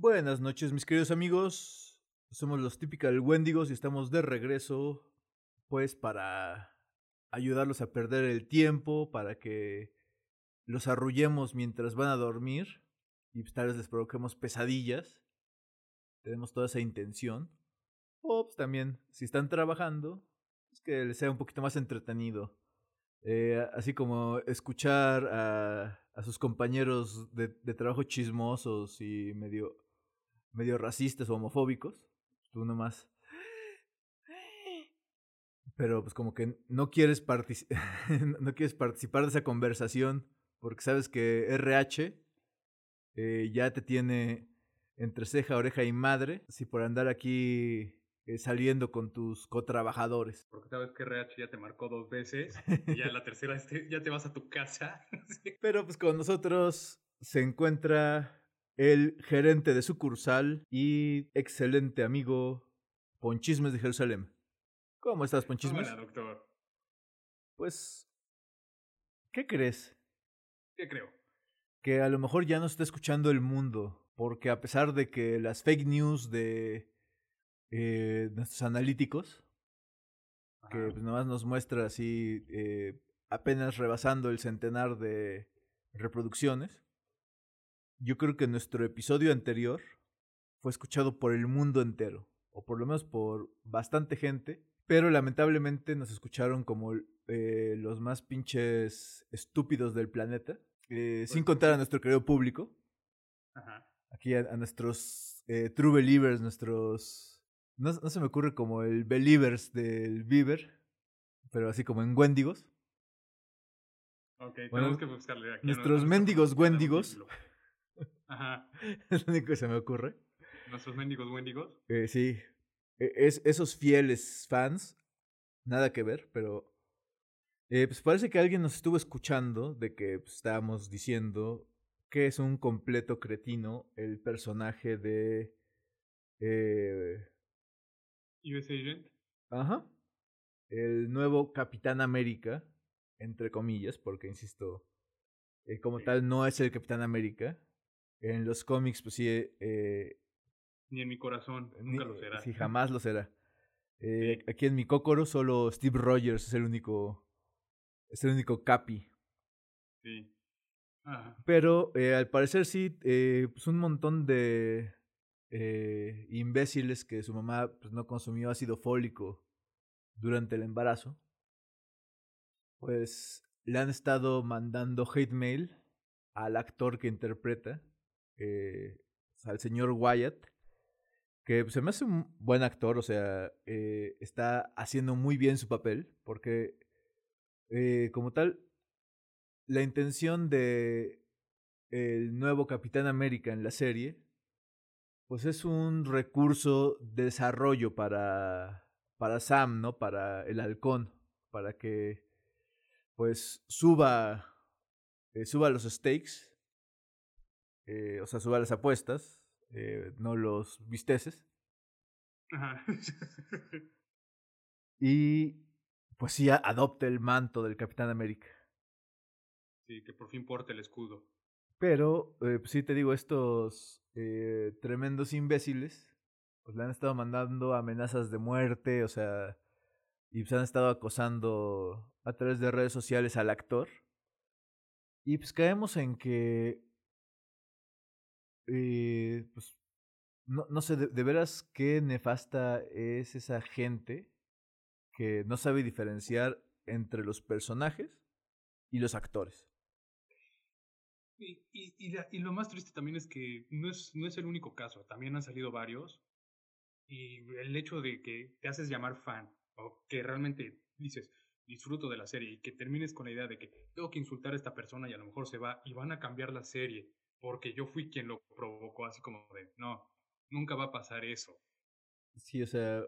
Buenas noches, mis queridos amigos. Somos los Typical Wendigos y estamos de regreso, pues, para ayudarlos a perder el tiempo, para que los arrullemos mientras van a dormir y pues, tal vez les provoquemos pesadillas. Tenemos toda esa intención. O pues, también, si están trabajando, pues que les sea un poquito más entretenido. Eh, así como escuchar a, a sus compañeros de, trabajo chismosos y medio, medio racistas o homofóbicos. Tú nomás. Pero pues como que no quieres, no quieres participar de esa conversación porque sabes que RH eh, ya te tiene entre ceja, oreja y madre, si por andar aquí eh, saliendo con tus cotrabajadores. Porque sabes que RH ya te marcó dos veces y ya la tercera ya te vas a tu casa. Pero pues con nosotros se encuentra el gerente de sucursal y excelente amigo Ponchismes de Jerusalén. ¿Cómo estás, Ponchismes? Hola, doctor. Pues, ¿qué crees? ¿Qué creo? Que a lo mejor ya no está escuchando el mundo, porque a pesar de que las fake news de eh, nuestros analíticos, que pues nomás nos muestra así eh, apenas rebasando el centenar de reproducciones, yo creo que nuestro episodio anterior fue escuchado por el mundo entero, o por lo menos por bastante gente, pero lamentablemente nos escucharon como eh, los más pinches estúpidos del planeta, eh, sin contar a nuestro querido público. Ajá. Aquí a, a nuestros eh, true believers, nuestros... No, no, se me ocurre como el believers del Beaver, pero así como en Wendigos. Ok, tenemos que buscarle aquí. Nuestros mendigos Wendigos. Ajá. es lo único que se me ocurre. ¿Nuestros mendigos Wendigos? Eh, sí. Es, esos fieles fans, nada que ver, pero eh, pues parece que alguien nos estuvo escuchando de que pues, estábamos diciendo que es un completo cretino el personaje de... Eh, US Agent. Ajá. El nuevo Capitán América, entre comillas, porque insisto, eh, como sí. tal no es el Capitán América. En los cómics, pues sí, eh, ni en mi corazón, nunca lo será. Sí, jamás lo será. Eh, sí. Aquí en mi cócoro solo Steve Rogers es el único, es el único capi. Sí. Ajá. Pero eh, al parecer sí, eh, pues un montón de eh, imbéciles que su mamá pues, no consumió ácido fólico durante el embarazo, pues le han estado mandando hate mail al actor que interpreta, eh, al señor Wyatt, que se me hace un buen actor, o sea, eh, está haciendo muy bien su papel, porque eh, como tal, la intención de el nuevo Capitán América en la serie, pues es un recurso de desarrollo para, para Sam, ¿no? Para el halcón, para que pues suba, suba los stakes, eh, o sea, suba las apuestas, eh, no los visteces. Ajá. y pues sí adopte el manto del Capitán América. Sí, que por fin porte el escudo. Pero, eh, pues sí te digo, estos eh, tremendos imbéciles, pues le han estado mandando amenazas de muerte, o sea, y pues han estado acosando a través de redes sociales al actor. Y pues caemos en que, eh, pues, no, no sé, de, veras qué nefasta es esa gente que no sabe diferenciar entre los personajes y los actores. Y, y, lo más triste también es que no es, no es el único caso, también han salido varios. Y el hecho de que te haces llamar fan, o que realmente dices, disfruto de la serie, y que termines con la idea de que tengo que insultar a esta persona y a lo mejor se va y van a cambiar la serie porque yo fui quien lo provocó, así como de, no, nunca va a pasar eso. Sí, o sea,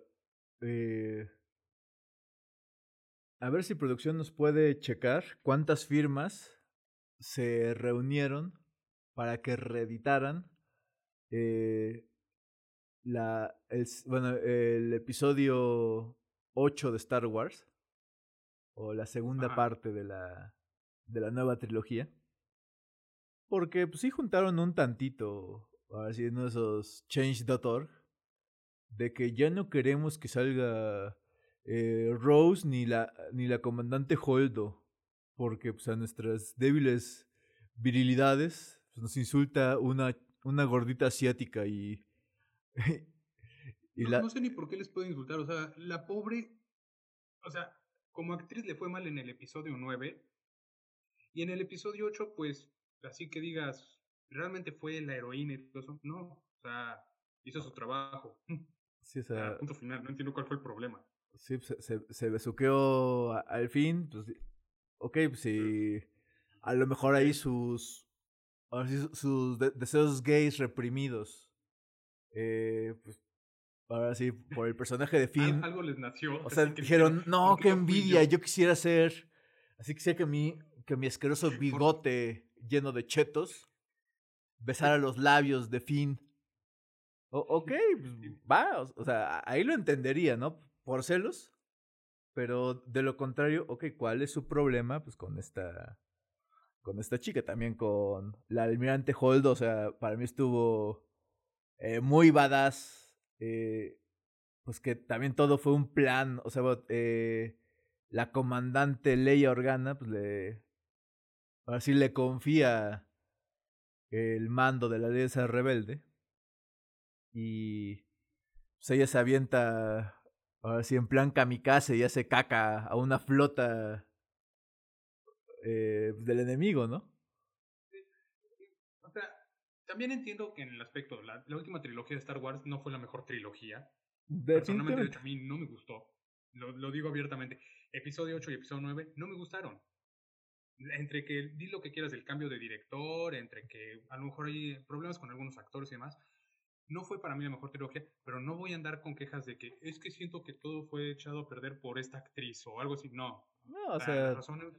eh, a ver si producción nos puede checar cuántas firmas se reunieron para que reeditaran eh, la, el, bueno, el episodio 8 de Star Wars, o la segunda Ajá. parte de la, de la nueva trilogía. Porque pues sí juntaron un tantito, así en esos change.org, de que ya no queremos que salga eh, Rose ni la, ni la comandante Holdo, porque pues, a nuestras débiles virilidades pues, nos insulta una, una gordita asiática y... y no, la... no sé ni por qué les puede insultar, o sea, la pobre, o sea, como actriz le fue mal en el episodio 9 y en el episodio 8 pues así que digas, realmente fue la heroína y todo eso, no, o sea, hizo su trabajo. Sí, o sea, punto final, no entiendo cuál fue el problema. Sí, se, se, se besuqueó al fin, pues, ok, pues sí, a lo mejor ahí sus, sus deseos gays reprimidos, eh, pues, ahora sí, por el personaje de Finn. algo les nació. O sea, dijeron, no, qué envidia, yo? quisiera ser, así que sé que mi, que mi asqueroso bigote lleno de chetos besar a los labios de Finn. ok, pues, va, o, sea, ahí lo entendería, ¿no? Por celos. Pero de lo contrario, ok, ¿cuál es su problema? Pues con esta. Con esta chica, también con la almirante Hold, o sea, para mí estuvo eh, muy badass. Eh, pues que también todo fue un plan, o sea, eh, la comandante Leia Organa, pues le. Ahora sí le confía el mando de la alianza rebelde. Y pues ella se avienta, ahora sí, en plan kamikaze y hace caca a una flota eh, del enemigo, ¿no? O sea, también entiendo que en el aspecto, la, la última trilogía de Star Wars no fue la mejor trilogía. Personalmente, de hecho, a mí no me gustó. Lo, lo digo abiertamente. Episodio 8 y episodio 9 no me gustaron entre que di lo que quieras del cambio de director, entre que a lo mejor hay problemas con algunos actores y demás, no fue para mí la mejor trilogía, pero no voy a andar con quejas de que es que siento que todo fue echado a perder por esta actriz o algo así. No. No, o sea. Las razones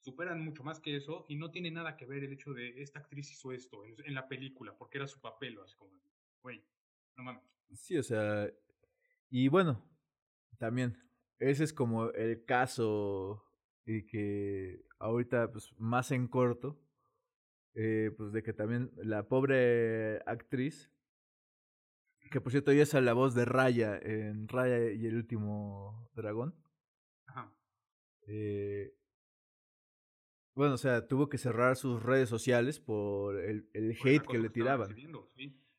superan mucho más que eso y no tiene nada que ver el hecho de esta actriz hizo esto en, la película porque era su papel o así como, güey, no mames. Sí, o sea. Y bueno, también, ese es como el caso y que ahorita pues más en corto, eh, pues de que también la pobre actriz, que por cierto ella es la voz de Raya en Raya y el último dragón. Ajá. Eh, bueno, o sea, tuvo que cerrar sus redes sociales por el, el hate que le tiraban.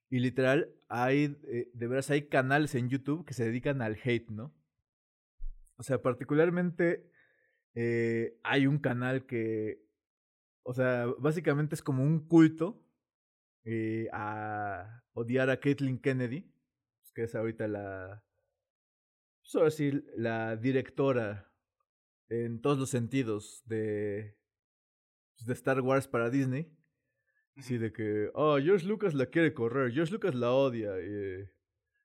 Y literal, hay, eh, de veras, hay canales en YouTube que se dedican al hate, ¿no? O sea, particularmente eh, hay un canal que, o sea, básicamente es como un culto eh, a odiar a Caitlyn Kennedy, pues, que es ahorita la, pues decir, la directora en todos los sentidos de, pues, de Star Wars para Disney. Así de que, oh, George Lucas la quiere correr, George Lucas la odia, eh,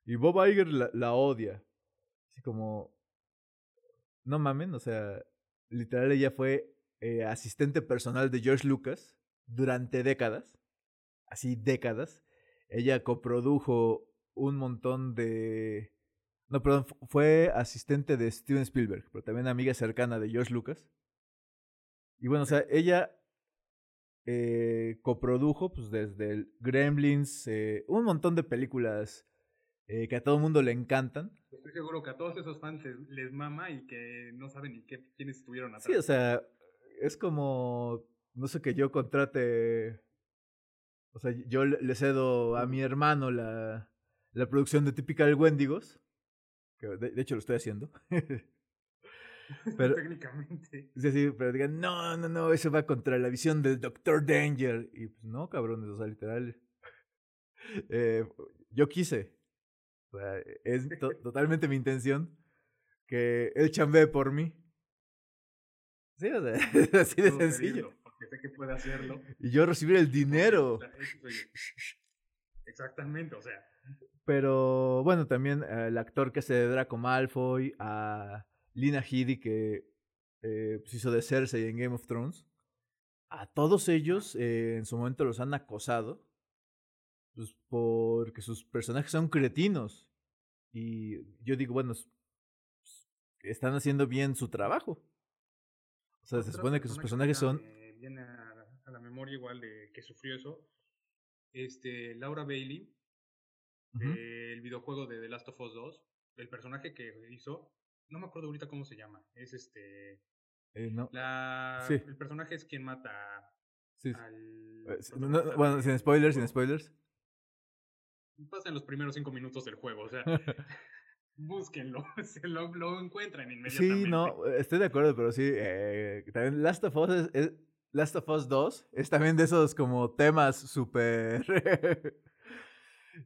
y Bob Iger la, la, odia. Así como, no mamen, o sea, literal ella fue eh, asistente personal de George Lucas durante décadas, así décadas. Ella coprodujo un montón de... No, perdón, fue asistente de Steven Spielberg, pero también amiga cercana de George Lucas. Y bueno, o sea, ella eh, coprodujo pues desde el Gremlins, eh, un montón de películas eh, que a todo el mundo le encantan. Estoy seguro que a todos esos fans les, mama y que no saben ni qué, quiénes estuvieron atrás. Sí, o sea, es como, no sé, que yo contrate, o sea, yo le cedo a mi hermano la, la producción de Typical Wendigos, que de, hecho lo estoy haciendo. pero, Técnicamente. Sí, sí, pero digan, no, no, no, eso va contra la visión del Doctor Danger. Y pues no, cabrones, o sea, literal. Eh, yo quise, o sea, es totalmente mi intención que él chambee por mí. Sí, o sea, es así de sencillo. Porque sé que puede hacerlo. Y yo recibir el dinero. Exactamente, o sea. Pero bueno, también el actor que hace de Draco Malfoy, a Lina Headey que eh, pues hizo de Cersei en Game of Thrones, a todos ellos eh, en su momento los han acosado pues porque sus personajes son cretinos. Y yo digo, bueno, están haciendo bien su trabajo. O sea, se supone que sus personajes son... Viene a, la memoria igual de que sufrió eso. este, Laura Bailey, el videojuego de The Last of Us 2, el personaje que hizo, no me acuerdo ahorita cómo se llama, es este... Eh, no. La, El personaje es quien mata al... Eh, bueno, sin spoilers, sin spoilers. Pasa en los primeros cinco minutos del juego, o sea... búsquenlo, se lo, lo, encuentran inmediatamente. Sí, no, estoy de acuerdo, pero sí, eh, también Last of Us es, Last of Us 2 es también de esos como temas súper...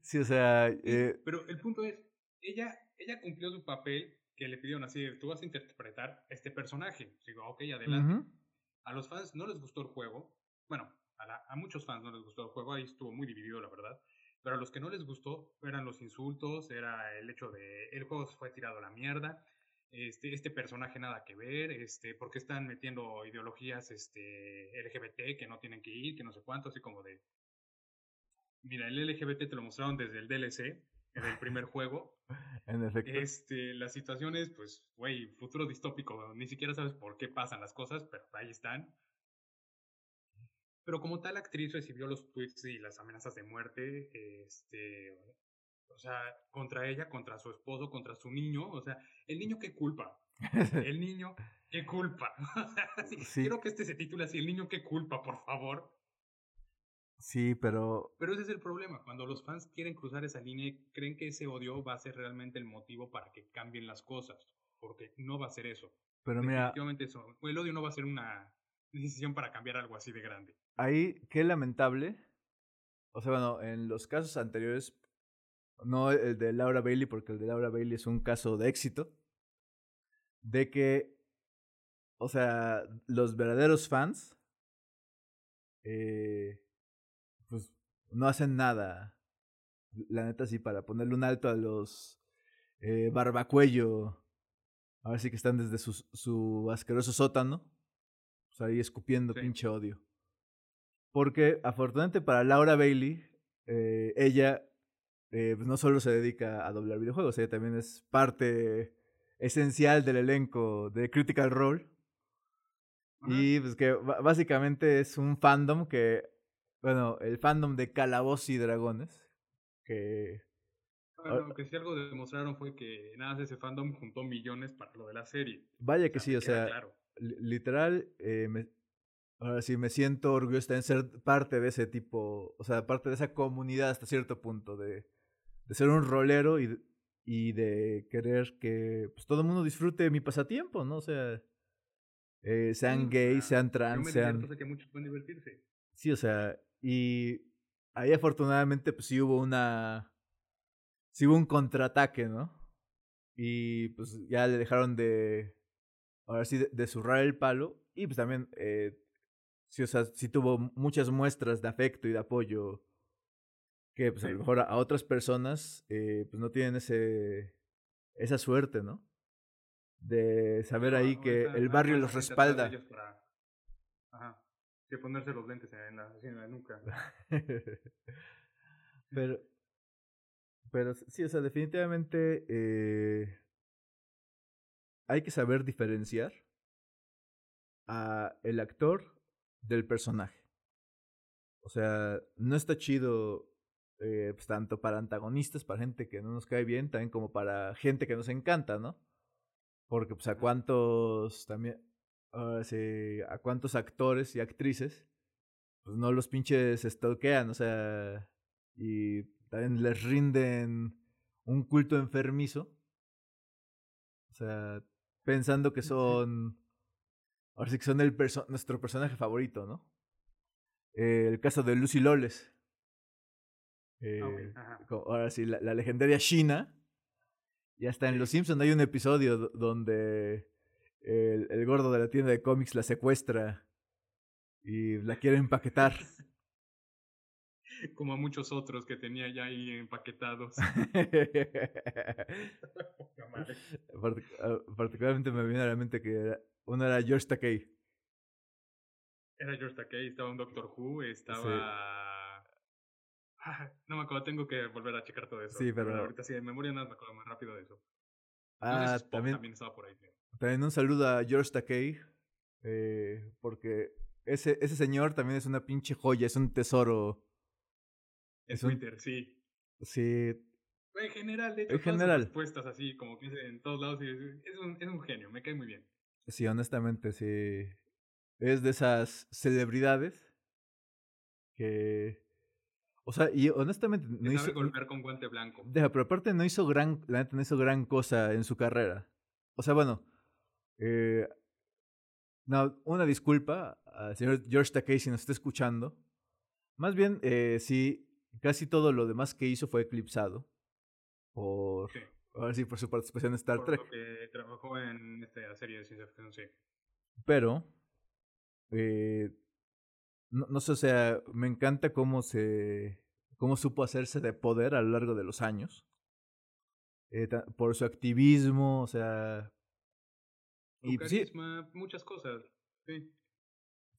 sí, o sea... Eh, pero el punto es, ella, ella cumplió su papel que le pidieron así, tú vas a interpretar este personaje. Digo, ok, adelante. A los fans no les gustó el juego. Bueno, a, a, muchos fans no les gustó el juego, ahí estuvo muy dividido, la verdad. Pero a los que no les gustó eran los insultos, era el hecho de el juego se fue tirado a la mierda, este, este personaje nada que ver, este, porque están metiendo ideologías este, LGBT que no tienen que ir, que no sé cuánto, así como de... Mira, el LGBT te lo mostraron desde el DLC, en el primer juego. en efecto. Este, las situaciones, pues, güey, futuro distópico, ni siquiera sabes por qué pasan las cosas, pero ahí están. Pero como tal actriz recibió los tweets y las amenazas de muerte, este, o sea, contra ella, contra su esposo, contra su niño, o sea, el niño qué culpa. El niño qué culpa. Quiero que este se titule así, el niño qué culpa, por favor. Sí, pero... Pero ese es el problema, cuando los fans quieren cruzar esa línea creen que ese odio va a ser realmente el motivo para que cambien las cosas, porque no va a ser eso. Pero mira... eso, el odio no va a ser una decisión para cambiar algo así de grande. Ahí, qué lamentable. O sea, bueno, en los casos anteriores, no el de Laura Bailey, porque el de Laura Bailey es un caso de éxito, de que, o sea, los verdaderos fans, eh, pues no hacen nada, la neta sí, para ponerle un alto a los eh, barbacuello, a ver si que están desde su, su asqueroso sótano ahí escupiendo pinche odio. Porque afortunadamente para Laura Bailey, eh, ella eh, pues no solo se dedica a doblar videojuegos, ella también es parte esencial del elenco de Critical Role. Y pues que básicamente es un fandom que, bueno, el fandom de Calabozos y Dragones, que... Bueno, que si algo demostraron fue que nada, ese fandom juntó millones para lo de la serie. Vaya que sí, o sea, claro literal, eh, me, ahora sí me siento orgulloso de ser parte de ese tipo, o sea, parte de esa comunidad hasta cierto punto, de, de ser un rolero y, y de querer que pues, todo el mundo disfrute mi pasatiempo, ¿no? O sea, eh, sean gays, sean trans, sean... Que muchos pueden divertirse. Sí, o sea, y ahí afortunadamente pues sí hubo una... Sí hubo un contraataque, ¿no? Y pues ya le dejaron de ahora sí, de, zurrar el palo. Y pues también, eh, sí, o sea, sí tuvo muchas muestras de afecto y de apoyo que pues a lo mejor a, otras personas eh, pues no tienen ese, esa suerte, ¿no? De saber ahí que el barrio los respalda. Ajá. Que ponerse los lentes en la, en la nuca. pero, pero sí, o sea, definitivamente eh, hay que saber diferenciar a el actor del personaje. O sea, no está chido eh, pues, tanto para antagonistas, para gente que no nos cae bien, también como para gente que nos encanta, ¿no? Porque pues a cuántos también, a cuántos actores y actrices, pues no los pinches stalkean, o sea, y también les rinden un culto enfermizo. O sea, pensando que son. Ahora sí que son el nuestro personaje favorito, ¿no? Eh, el caso de Lucy Loles. Eh, ahora sí, la, legendaria China. Y hasta en Los Simpsons hay un episodio donde el, el, gordo de la tienda de cómics la secuestra y la quiere empaquetar. Como a muchos otros que tenía ya ahí empaquetados. Ah, particularmente me viene a la mente que uno era George Takei. Era George Takei, estaba un Doctor Who, estaba... no me acuerdo, tengo que volver a checar todo eso. Sí, pero... ahorita sí, de memoria nada me acuerdo más rápido de eso. Ah, también, también estaba por ahí. También un saludo a George Takei, eh, porque ese, ese señor también es una pinche joya, es un tesoro En Twitter, sí. Sí. En general, de hecho, en general. respuestas así, como que en todos lados, es un, es un genio, me cae muy bien. Sí, honestamente, sí. Es de esas celebridades que o sea, y honestamente no hizo. golpear con guante blanco. Deja, pero aparte no hizo gran. La neta no hizo gran cosa en su carrera. O sea, bueno. Eh, no, una disculpa al señor George Takei si nos está escuchando. Más bien, eh, sí, casi todo lo demás que hizo fue eclipsado. Por. Ahora sí, por su participación en Star por Trek. Lo que trabajó en esta serie de ciencia ficción, sí. Pero. Eh, no, no sé, o sea, me encanta cómo se. cómo supo hacerse de poder a lo largo de los años. Eh, por su activismo, o sea. Su y pues carisma, muchas cosas. Sí.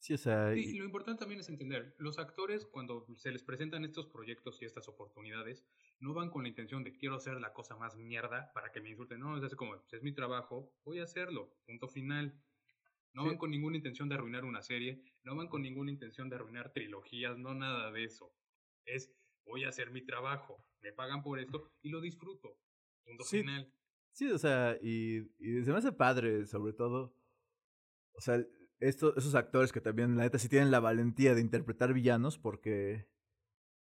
Sí, o sea, y lo importante también es entender, los actores cuando se les presentan estos proyectos y estas oportunidades, no van con la intención de quiero hacer la cosa más mierda para que me insulten, no, es así como, es mi trabajo, voy a hacerlo, punto final. No van con ninguna intención de arruinar una serie, no van con ninguna intención de arruinar trilogías, no nada de eso. Es, voy a hacer mi trabajo, me pagan por esto y lo disfruto. Punto sí, final. Sí, o sea, y, y se me hace padre, sobre todo. O sea, estos, esos actores que también, la neta, sí tienen la valentía de interpretar villanos, porque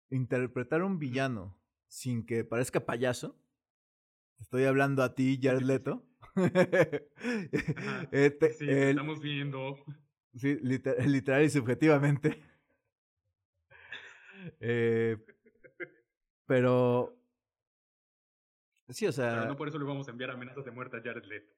interpretar un villano sin que parezca payaso, estoy hablando a ti, Jared Leto, este, sí, estamos viendo. Sí, literal, y subjetivamente. Eh, pero. Sí, o sea. Pero no por eso le vamos a enviar amenazas de muerte a Jared Leto.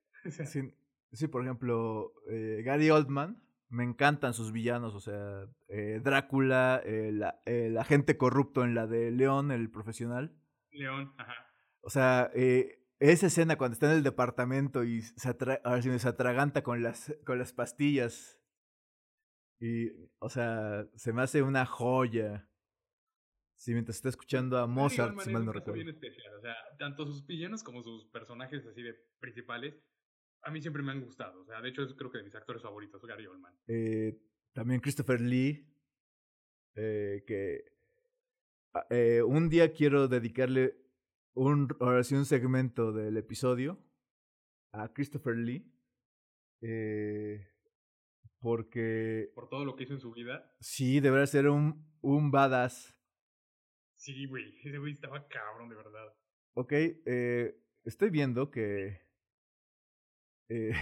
sí, sí, por ejemplo, eh, Gary Oldman. Me encantan sus villanos, o sea, eh, Drácula, el agente corrupto en la de León, el profesional. León, ajá. O sea, eh, esa escena cuando está en el departamento y se, atra ver si se atraganta con las, con las pastillas. Y, o sea, se me hace una joya. Sí, mientras está escuchando a Mozart, si mal no recuerdo. Bien especial. O sea, tanto sus villanos como sus personajes así de principales, a mí siempre me han gustado. O sea, de hecho, es creo que de mis actores favoritos, Gary Oldman. Eh, también Christopher Lee, eh, que ah, eh, un día quiero dedicarle un, ahora sí, un segmento del episodio a Christopher Lee. Eh, porque. Por todo lo que hizo en su vida. Sí, debería ser un, un badass. Sí, güey. Ese güey estaba cabrón, de verdad. Ok, eh, estoy viendo que. Eh,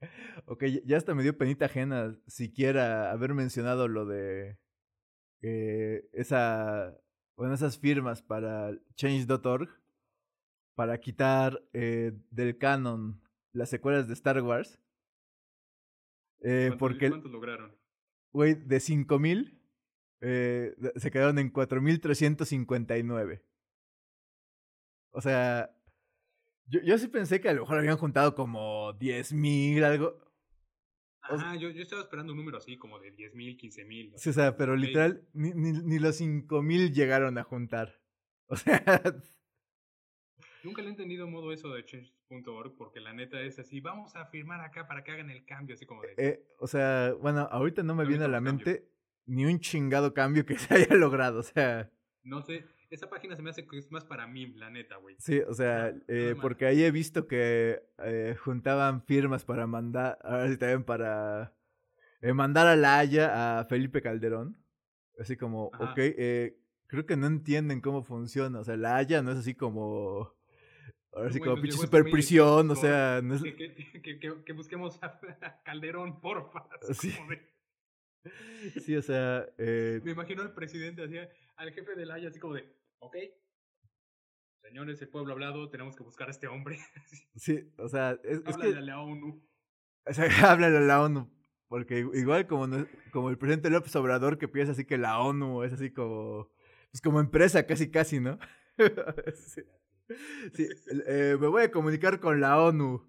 ok, ya hasta me dio penita ajena siquiera haber mencionado lo de. Eh, esa. Bueno, esas firmas para change.org para quitar eh, del canon las secuelas de Star Wars. Eh, porque, ¿Cuántos lograron? Güey, de 5000 eh, se quedaron en 4359. O sea, yo, yo sí pensé que a lo mejor habían juntado como 10.000, algo. Ah, yo, yo estaba esperando un número así, como de 10.000, 15.000. Sí, o sea, pero literal, ni, ni, ni los 5.000 llegaron a juntar. O sea, Nunca le he entendido modo eso de change.org porque la neta es así, vamos a firmar acá para que hagan el cambio, así como de... Eh, o sea, bueno, ahorita no me viene a la mente ni un chingado cambio que se haya logrado, o sea... No sé, esa página se me hace que es más para mí, la neta, güey. Sí, o sea, eh, porque ahí he visto que eh, juntaban firmas para mandar, ahora sí también para mandar a la Haya a Felipe Calderón. Así como, ok, creo que no entienden cómo funciona. O sea, la Haya no es así como Ahora sí, como pinche super prisión, o sea. que, busquemos a Calderón, porfa. Sí. sí, o sea. Eh... Me imagino al presidente, así, al jefe del Haya, así como de, ok, señores, el pueblo hablado, tenemos que buscar a este hombre. sí, o sea, es, es que. a la ONU. O sea, háblale a la ONU. Porque igual como, como el presidente López Obrador que piensa así que la ONU es así como. Pues como empresa, casi, casi, ¿no? sí. Sí, eh, me voy a comunicar con la ONU.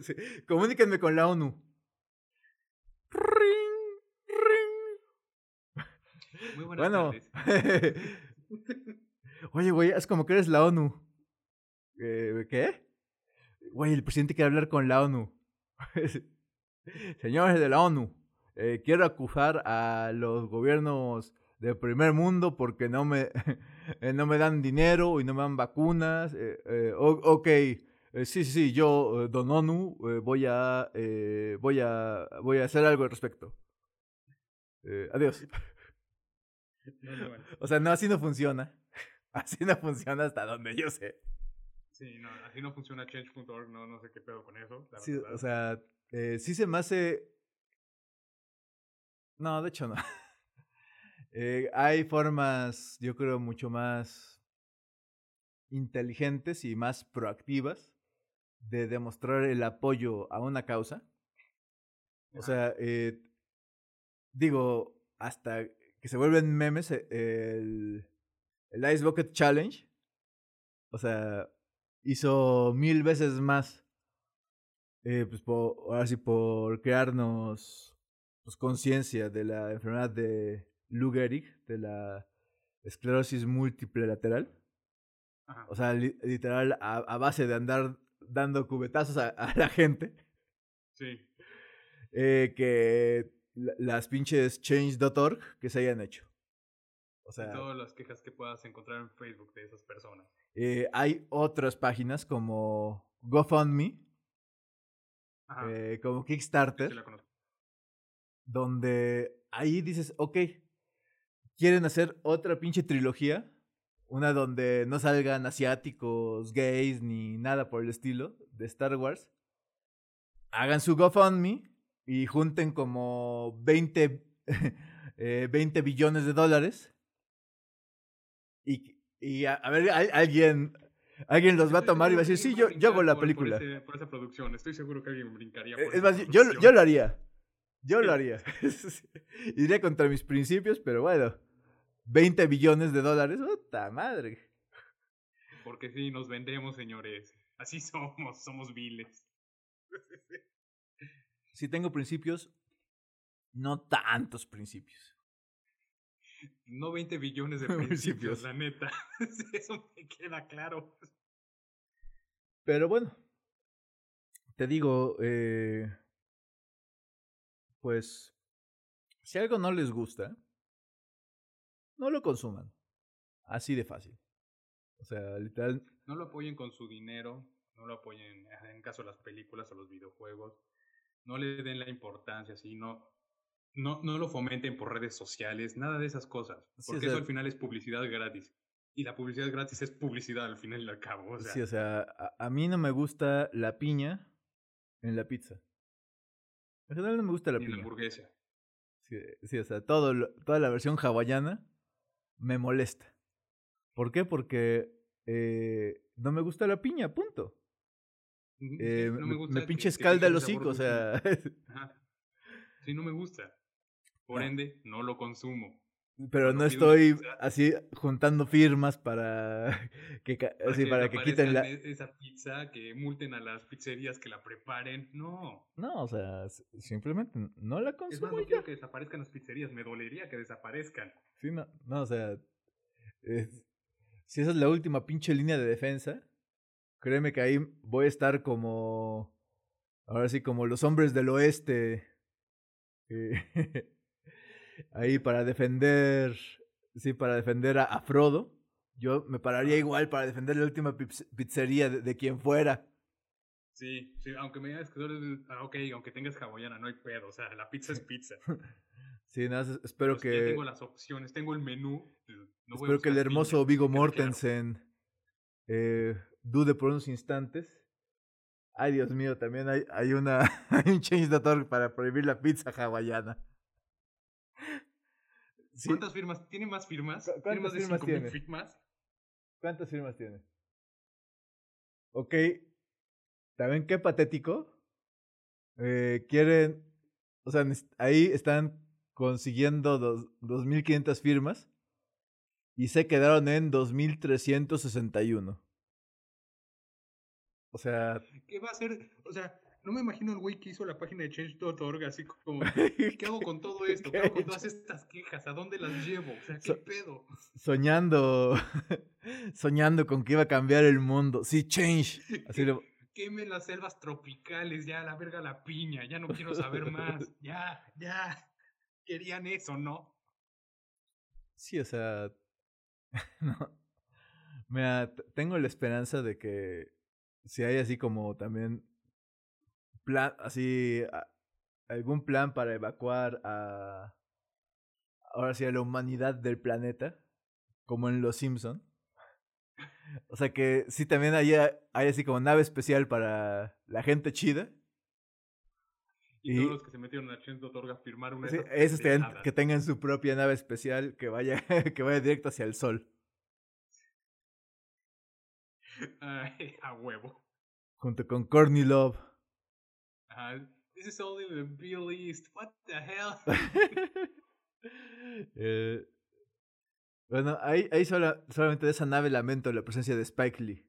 Sí, comuníquenme con la ONU. Ring, ring. Muy buenas bueno. Oye, güey, es como que eres la ONU. Eh, ¿Qué? Güey, el presidente quiere hablar con la ONU. Señores de la ONU, eh, quiero acusar a los gobiernos de primer mundo porque no me, eh, no me dan dinero y no me dan vacunas. Eh, eh, ok, sí, sí, sí, yo, Don ONU, voy, a, voy, a, voy a hacer algo al respecto. adiós. O sea, no, así no funciona. Así no funciona hasta donde yo sé. Sí, no, así no funciona change.org, no, no sé qué pedo con eso. sí, o sea, sí se me hace... No, de hecho no. Eh, hay formas, yo creo, mucho más inteligentes y más proactivas de demostrar el apoyo a una causa. O sea, eh, digo, hasta que se vuelven memes eh, el, el Ice Bucket Challenge. O sea, hizo mil veces más. pues por, ahora sí, por crearnos pues, conciencia de la enfermedad de Lou Gehrig de la esclerosis múltiple lateral. O sea, literal, a, base de andar dando cubetazos a, la gente. Sí. Eh, que las pinches change.org que se hayan hecho. O sea, todas las quejas que puedas encontrar en Facebook de esas personas. Eh, hay otras páginas como GoFundMe, eh, como Kickstarter, donde ahí dices, ok, quieren hacer otra pinche trilogía, una donde no salgan asiáticos, gays, ni nada por el estilo de Star Wars, hagan su GoFundMe y junten como 20, 20 eh, billones de dólares. Y, y a, ver, alguien, alguien los va a tomar y va a decir, sí, yo, yo hago la película. Por, esa producción, estoy seguro que alguien brincaría. Eh, es más, yo, yo lo haría. Yo lo haría. Iría contra mis principios, pero bueno. 20 billones de dólares, puta madre. Porque sí, nos vendemos, señores. Así somos, somos viles. Si tengo principios, no tantos principios. No 20 billones de principios, la neta. Eso me queda claro. Pero bueno, te digo, eh, pues, si algo no les gusta, no lo consuman. Así de fácil. O sea, literal. No lo apoyen con su dinero, no lo apoyen en caso de las películas o los videojuegos. No le den la importancia, así, no, no, no lo fomenten por redes sociales, nada de esas cosas. Porque eso al final es publicidad gratis. Y la publicidad gratis es publicidad al final y al cabo. O sea. Sí, o sea, a, a, mí no me gusta la piña en la pizza. En general no me gusta la piña. En la hamburguesa. Sí, sí, o sea, todo, toda la versión hawaiana me molesta. ¿Por qué? Porque eh, no me gusta la piña, punto. Eh, no me, gusta me pinche escalda el hocico, o sea. Sí, no me gusta. Por ende, no lo consumo. Pero no estoy así juntando firmas para que, así, para que quiten la... E, esa pizza, que multen a las pizzerías que la preparen. No. No, o sea, simplemente no la consumo. Es más, no quiero que desaparezcan las pizzerías. Me dolería que desaparezcan. Sí, no, no o sea, si esa es la última pinche línea de defensa, créeme que ahí voy a estar como, ahora sí, como los hombres del oeste. Eh, ahí para defender, sí, para defender a, Frodo. Yo me pararía igual para defender la última pizzería de, quien fuera. Sí, sí, aunque me digas que ah, ok, aunque tengas hawaiana, no hay pedo, o sea, la pizza es pizza. sí, nada, espero que... tengo las opciones, tengo el menú. Pues, espero que el hermoso Vigo Mortensen eh, dude por unos instantes. Ay, Dios mío, también hay, hay, una, hay un change.org para prohibir la pizza hawaiana. ¿Cuántas firmas? ¿Tiene más firmas? ¿Tiene más de firmas tiene? firmas? ¿Cuántas firmas tiene? Ok. ¿Saben qué patético? Eh, quieren. O sea, ahí están consiguiendo dos, 2.500 firmas y se quedaron en 2.361. O sea. ¿Qué va a hacer? O sea, no me imagino el güey que hizo la página de Change.org así como, ¿qué hago con todo esto? ¿Qué hago con todas estas quejas? ¿A dónde las llevo? O sea, ¿qué pedo? Soñando, soñando con que iba a cambiar el mundo. Sí, Change. Así lo... Queme las selvas tropicales, ya, la verga la piña, ya no quiero saber más, ya, ya. Querían eso, ¿no? Sí, o sea, no. Mira, tengo la esperanza de que si hay así como también plan, así algún plan para evacuar a ahora sí a la humanidad del planeta, como en Los Simpson. O sea que sí también hay, hay así como nave especial para la gente chida. Y, todos los que se metieron a Chainsaw firmar una sí, esos que tengan su propia nave especial que vaya que vaya directo hacia el sol. Ay, a huevo. Junto con Courtney Love. This is only the Middle East. What the hell? eh, bueno, ahí, ahí solamente de esa nave lamento la presencia de Spike Lee.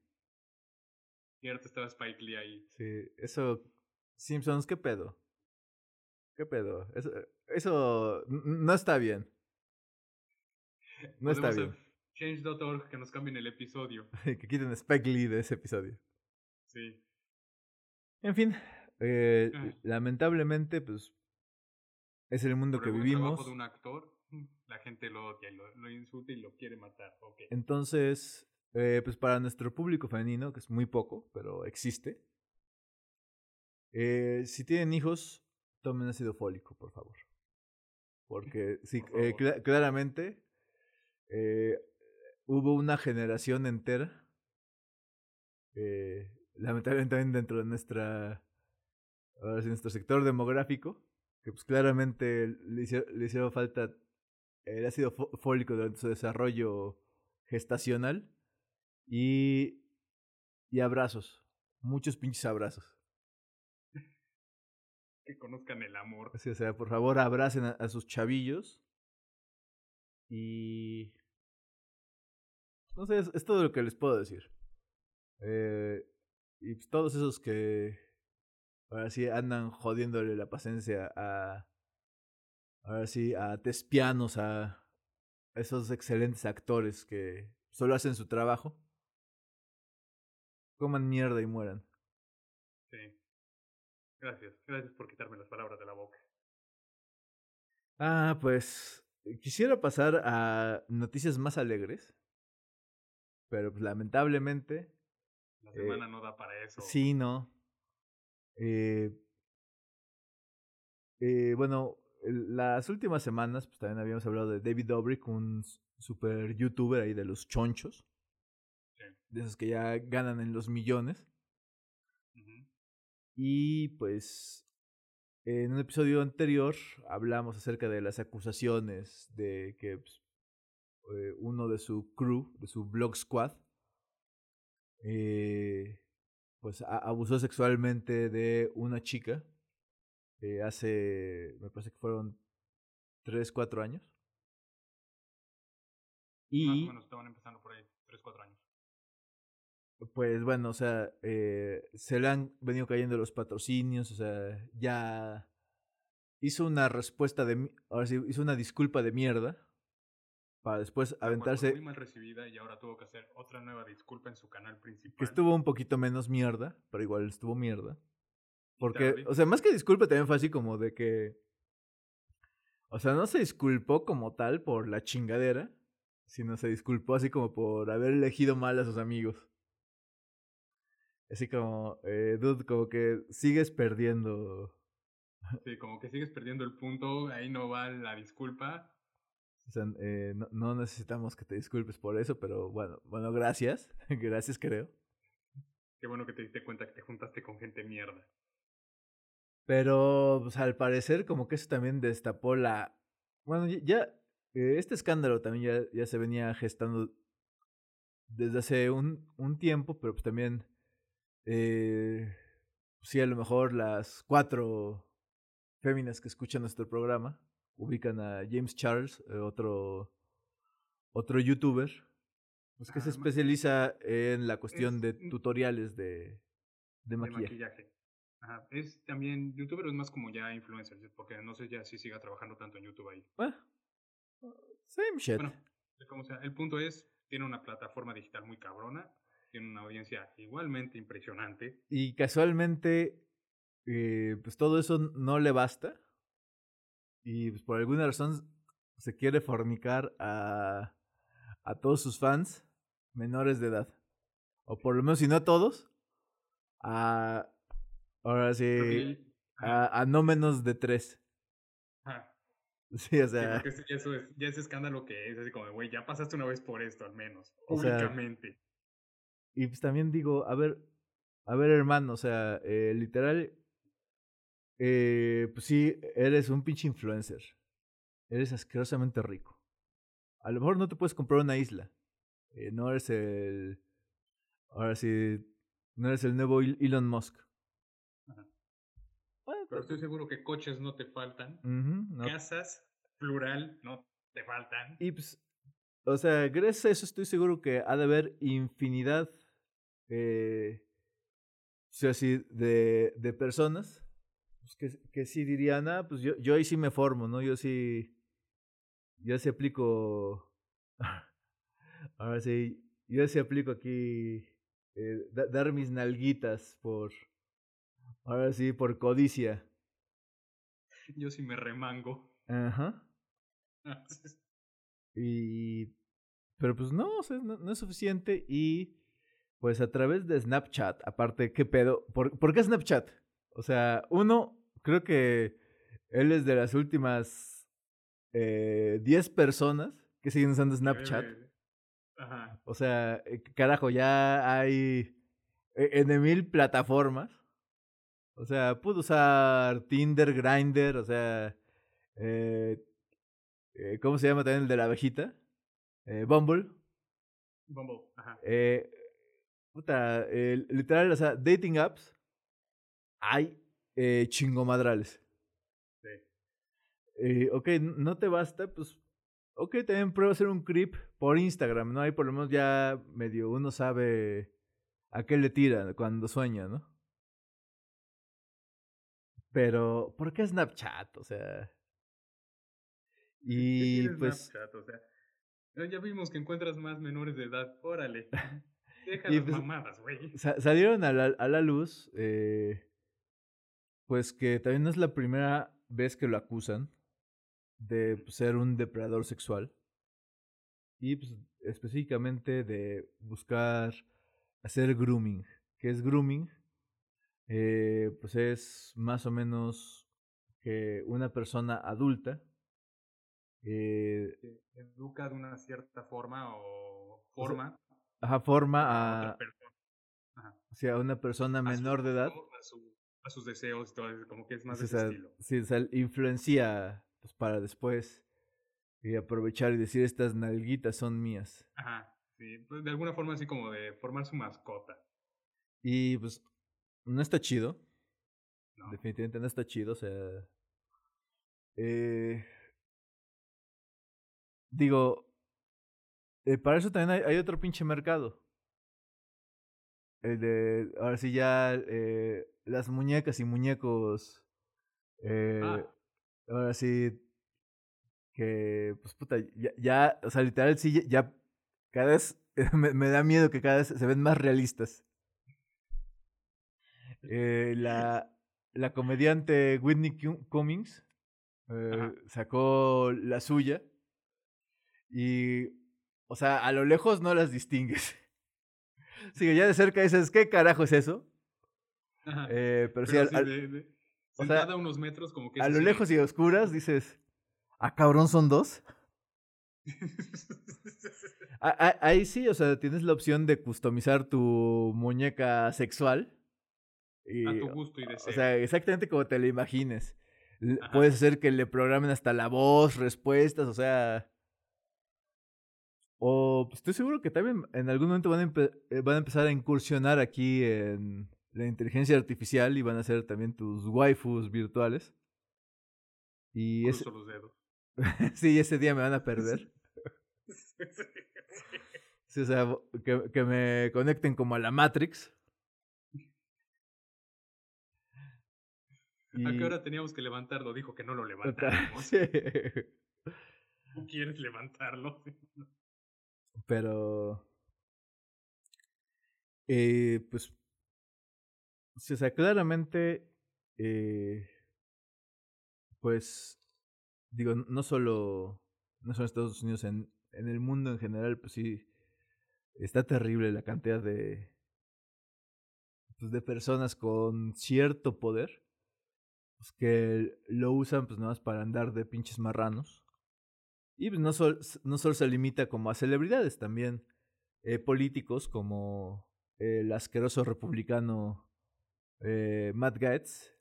Cierto, estaba Spike Lee ahí. Sí, eso. Simpsons, ¿qué pedo? ¿Qué pedo? Eso, eso no está bien. No está bien. Change.org que nos cambien el episodio. que quiten Spike Lee de ese episodio. Sí. En fin, eh, ah. lamentablemente, pues es el mundo que vivimos. de un actor, la gente lo odia, lo, lo insulta y lo quiere matar. Entonces, eh, pues para nuestro público femenino, que es muy poco, pero existe, eh, si tienen hijos, tomen ácido fólico, por favor. Porque sí, eh, claramente hubo una generación entera, lamentablemente también dentro de nuestra, ahora sí, nuestro sector demográfico, que pues claramente le hicieron, le hicieron falta el ácido fólico durante su desarrollo gestacional y, y abrazos, muchos pinches abrazos. Que conozcan el amor. o sea, por favor abracen a sus chavillos y no sé, es, todo lo que les puedo decir. Eh, y pues, todos esos que ahora sí andan jodiéndole la paciencia a. Ahora sí, a tespianos, a esos excelentes actores que solo hacen su trabajo. Coman mierda y mueran. Sí. Gracias. Gracias por quitarme las palabras de la boca. Ah, pues quisiera pasar a noticias más alegres. Pero pues, lamentablemente. La semana eh, no da para eso. Sí, no. Eh, eh, bueno, las últimas semanas, pues también habíamos hablado de David Dobrik, un super youtuber ahí de los chonchos. De esos que ya ganan en los millones. Y pues en un episodio anterior hablamos acerca de las acusaciones de que pues, eh, uno de su crew, de su blog squad, eh, pues abusó sexualmente de una chica eh, hace, me parece que fueron 3, 4 años. Y, Más o menos estaban empezando por ahí, 3, 4 años. Pues bueno, o sea, eh, se le han venido cayendo los patrocinios, o sea, ya hizo una respuesta de, ahora sí, hizo una disculpa de mierda para después aventarse. Muy mal recibida y ahora tuvo que hacer otra nueva disculpa en su canal principal. Que estuvo un poquito menos mierda, pero igual estuvo mierda. Porque, o sea, más que disculpa también fue así como de que. O sea, no se disculpó como tal por la chingadera, sino se disculpó así como por haber elegido mal a sus amigos. Así como, eh, dude, como que sigues perdiendo. Sí, como que sigues perdiendo el punto, ahí no va la disculpa. O sea, eh, no, necesitamos que te disculpes por eso, pero bueno, bueno, gracias. gracias, creo. Qué bueno que te diste cuenta que te juntaste con gente mierda. Pero, pues al parecer, como que eso también destapó la. Bueno, ya. Eh, este escándalo también ya, ya se venía gestando desde hace un, un tiempo, pero pues también. Eh, sí, a lo mejor las cuatro féminas que escuchan nuestro programa ubican a James Charles, eh, otro, otro youtuber, pues que se especializa en la cuestión de tutoriales de, de maquillaje. Ajá. Es también youtuber, es más como ya influencer, porque no sé ya si siga trabajando tanto en YouTube ahí. Ah, same shit. Bueno, como sea, el punto es, tiene una plataforma digital muy cabrona, tiene una audiencia igualmente impresionante. Y casualmente, eh, pues todo eso no le basta y pues por alguna razón se quiere fornicar a, a todos sus fans menores de edad. O por lo menos, si no a todos, a. Ahora sí. A, a no menos de tres. Ajá. Sí, o sea. eso- es, ya es escándalo que es así como, güey, ya pasaste una vez por esto al menos, O sea, públicamente. Y pues también digo, a ver, a ver, hermano, o sea, eh, literal, eh, pues sí, eres un pinche influencer. Eres asquerosamente rico. A lo mejor no te puedes comprar una isla. eh, no eres el. Ahora sí, no eres el nuevo Elon Musk. Ajá. Bueno, Pero pues, estoy seguro que coches no te faltan, no. casas, plural, no te faltan. Y pues, o sea, gracias a eso estoy seguro que ha de haber infinidad, eh, o sea, sí, de, de personas pues, que, que sí dirían, ah, pues yo, yo ahí sí me formo, ¿no? Yo sí, yo sí aplico, ahora sí, yo sí aplico aquí, eh, da- dar mis nalguitas por, ahora sí, por codicia. Yo sí me remango. Ajá. Y. Pero pues no, o sea, no, no es suficiente. Y pues a través de Snapchat, aparte, ¿qué pedo? ¿Por, por qué Snapchat? O sea, uno, creo que él es de las últimas eh, 10 personas que siguen usando Snapchat. Ajá. O sea, eh, carajo, ya hay eh, en mil plataformas. O sea, puedo usar Tinder, Grindr, o sea, eh, eh, ¿cómo se llama también el de la abejita? Eh, Bumble. Bumble, ajá. Eh, puta, eh, literal, o sea, dating apps hay eh, chingomadrales. Sí. Eh, ok, no te basta, pues, ok, también prueba a hacer un creep por Instagram, ¿no? Ahí por lo menos ya medio uno sabe a qué le tira cuando sueña, ¿no? Pero, ¿por qué Snapchat? O sea... ¿Qué Y pues... Snapchat? O sea, ya- ya vimos que encuentras más menores de edad. Órale. Deja Y las pues- mamadas, güey. sa- salieron a la, a la luz, eh, pues que también no es la primera vez que lo acusan de pues, ser un depredador sexual y pues, específicamente de buscar hacer grooming. ¿Qué es grooming? Eh, pues es más o menos que una persona adulta eh, Educa de una cierta forma o forma ajá, forma a a, otra persona. Ajá. o sea, una persona su menor de edad gusto, A, su- a sus deseos y todo eso, como que es más de ese estilo. sí, o sea, influencia pues, para después y aprovechar y decir estas nalguitas son mías. Ajá. Sí, pues de alguna forma así como de formar su mascota. Y pues no está chido, ¿no? definitivamente no está chido, o sea... eh, digo, eh, para eso también hay, hay otro pinche mercado. El de, ahora sí ya, eh, las muñecas y muñecos... eh, Ah. ahora sí que pues puta ya, ya o sea literal sí ya, cada vez me, me da miedo que cada vez se ven más realistas. Eh, la la comediante Whitney Cu- Cummings eh, sacó la suya y o sea a lo lejos no las distingues sí ya de cerca dices qué carajo es eso Ajá. Eh, pero, sí Pero al- así al- de- de- o sea, sentada a unos metros como que a es lo lejos y a oscuras dices ah cabrón son dos Ah, ah, Ahí sí, o sea, tienes la opción de customizar tu muñeca sexual. Y, a tu gusto y o deseo. sea, exactamente como te la imagines. Ajá. Puedes hacer que le programen hasta la voz, respuestas, o sea. O pues, estoy seguro que también en algún momento van a, empe- eh, van a empezar a incursionar aquí en la inteligencia artificial y van a ser también tus waifus virtuales. Y ese, los dedos. sí, ese día me van a perder. Sí, o sea, que, que me conecten como a la Matrix. ¿A qué hora teníamos que levantarlo? Dijo que no lo levantáramos. sí. ¿Tú quieres levantarlo? Pero. Eh, pues. o sea, claramente. eh, pues. Digo, no solo. no solo Estados Unidos, en, en el mundo en general, pues sí, está terrible la cantidad de, pues, de personas con cierto poder pues, que lo usan pues nada más para andar de pinches marranos. Y pues no, no solo se limita como a celebridades, también eh, políticos como el asqueroso republicano eh, Matt Gaetz,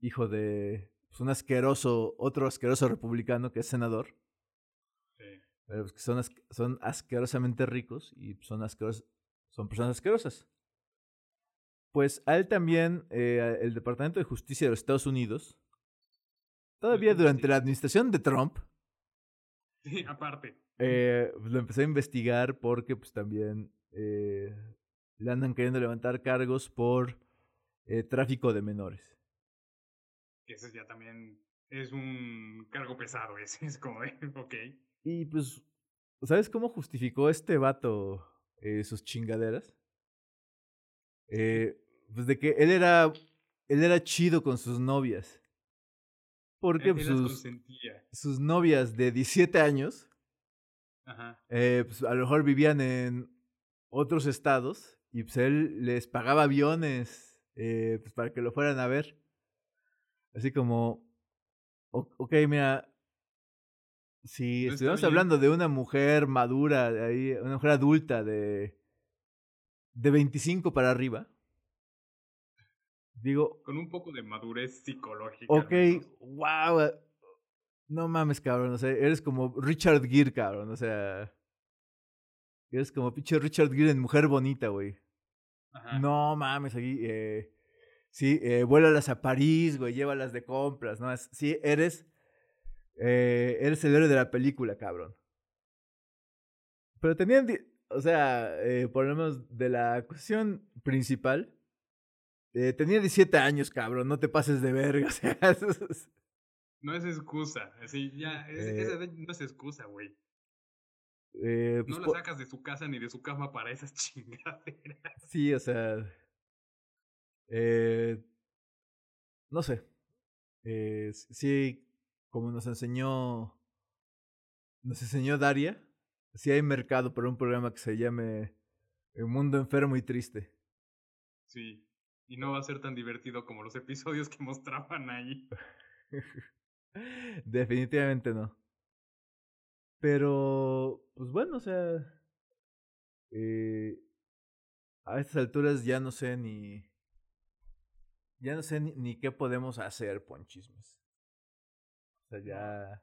hijo de pues, un asqueroso, otro asqueroso republicano que es senador. Pero que son, son asquerosamente ricos y son, asqueros, son personas asquerosas. Pues a él también, eh, el Departamento de Justicia de los Estados Unidos, todavía durante la administración de Trump, sí, aparte, eh, pues, lo empezó a investigar porque pues también eh, le andan queriendo levantar cargos por tráfico de menores. Que ese ya también es un cargo pesado, ese es como, ok. Y pues, ¿sabes cómo justificó este vato sus chingaderas? Eh, pues de que él era, él era chido con sus novias. Porque pues, sus, sus novias de 17 años, Eh, pues a lo mejor vivían en otros estados y pues él les pagaba aviones eh, pues para que lo fueran a ver. Así como, ok, mira, si estuviéramos hablando de una mujer madura, de ahí, una mujer adulta de, de 25 para arriba, Digo. Con un poco de madurez psicológica. Ok, wow. Eh, no mames, cabrón. O sea, eres como Richard Gere, cabrón. O sea. Eres como pinche Richard Gere en Mujer Bonita, güey. No mames, aquí. Eh, sí, eh, vuélalas a París, güey. Llévalas de compras, ¿no? sí, eres. Eh, eres el héroe de la película, cabrón. Pero tenían. O sea, por lo menos de la cuestión principal eh, tenía 17 años, cabrón, no te pases de verga. no es excusa, así ya, eh, no es excusa, güey. Eh, pues no la sacas de su casa ni de su cama para esas chingaderas. Sí, o sea. Eh, no sé. Eh, sí, como nos enseñó. Nos enseñó Daria. Sí hay mercado para un programa que se llame El Mundo Enfermo y Triste. Sí. Y no va a ser tan divertido como los episodios que mostraban ahí. Definitivamente no. Pero, pues bueno, o sea, eh, a estas alturas ya no sé ni, ya no sé ni, ni qué podemos hacer, ponchismes. O sea, ya...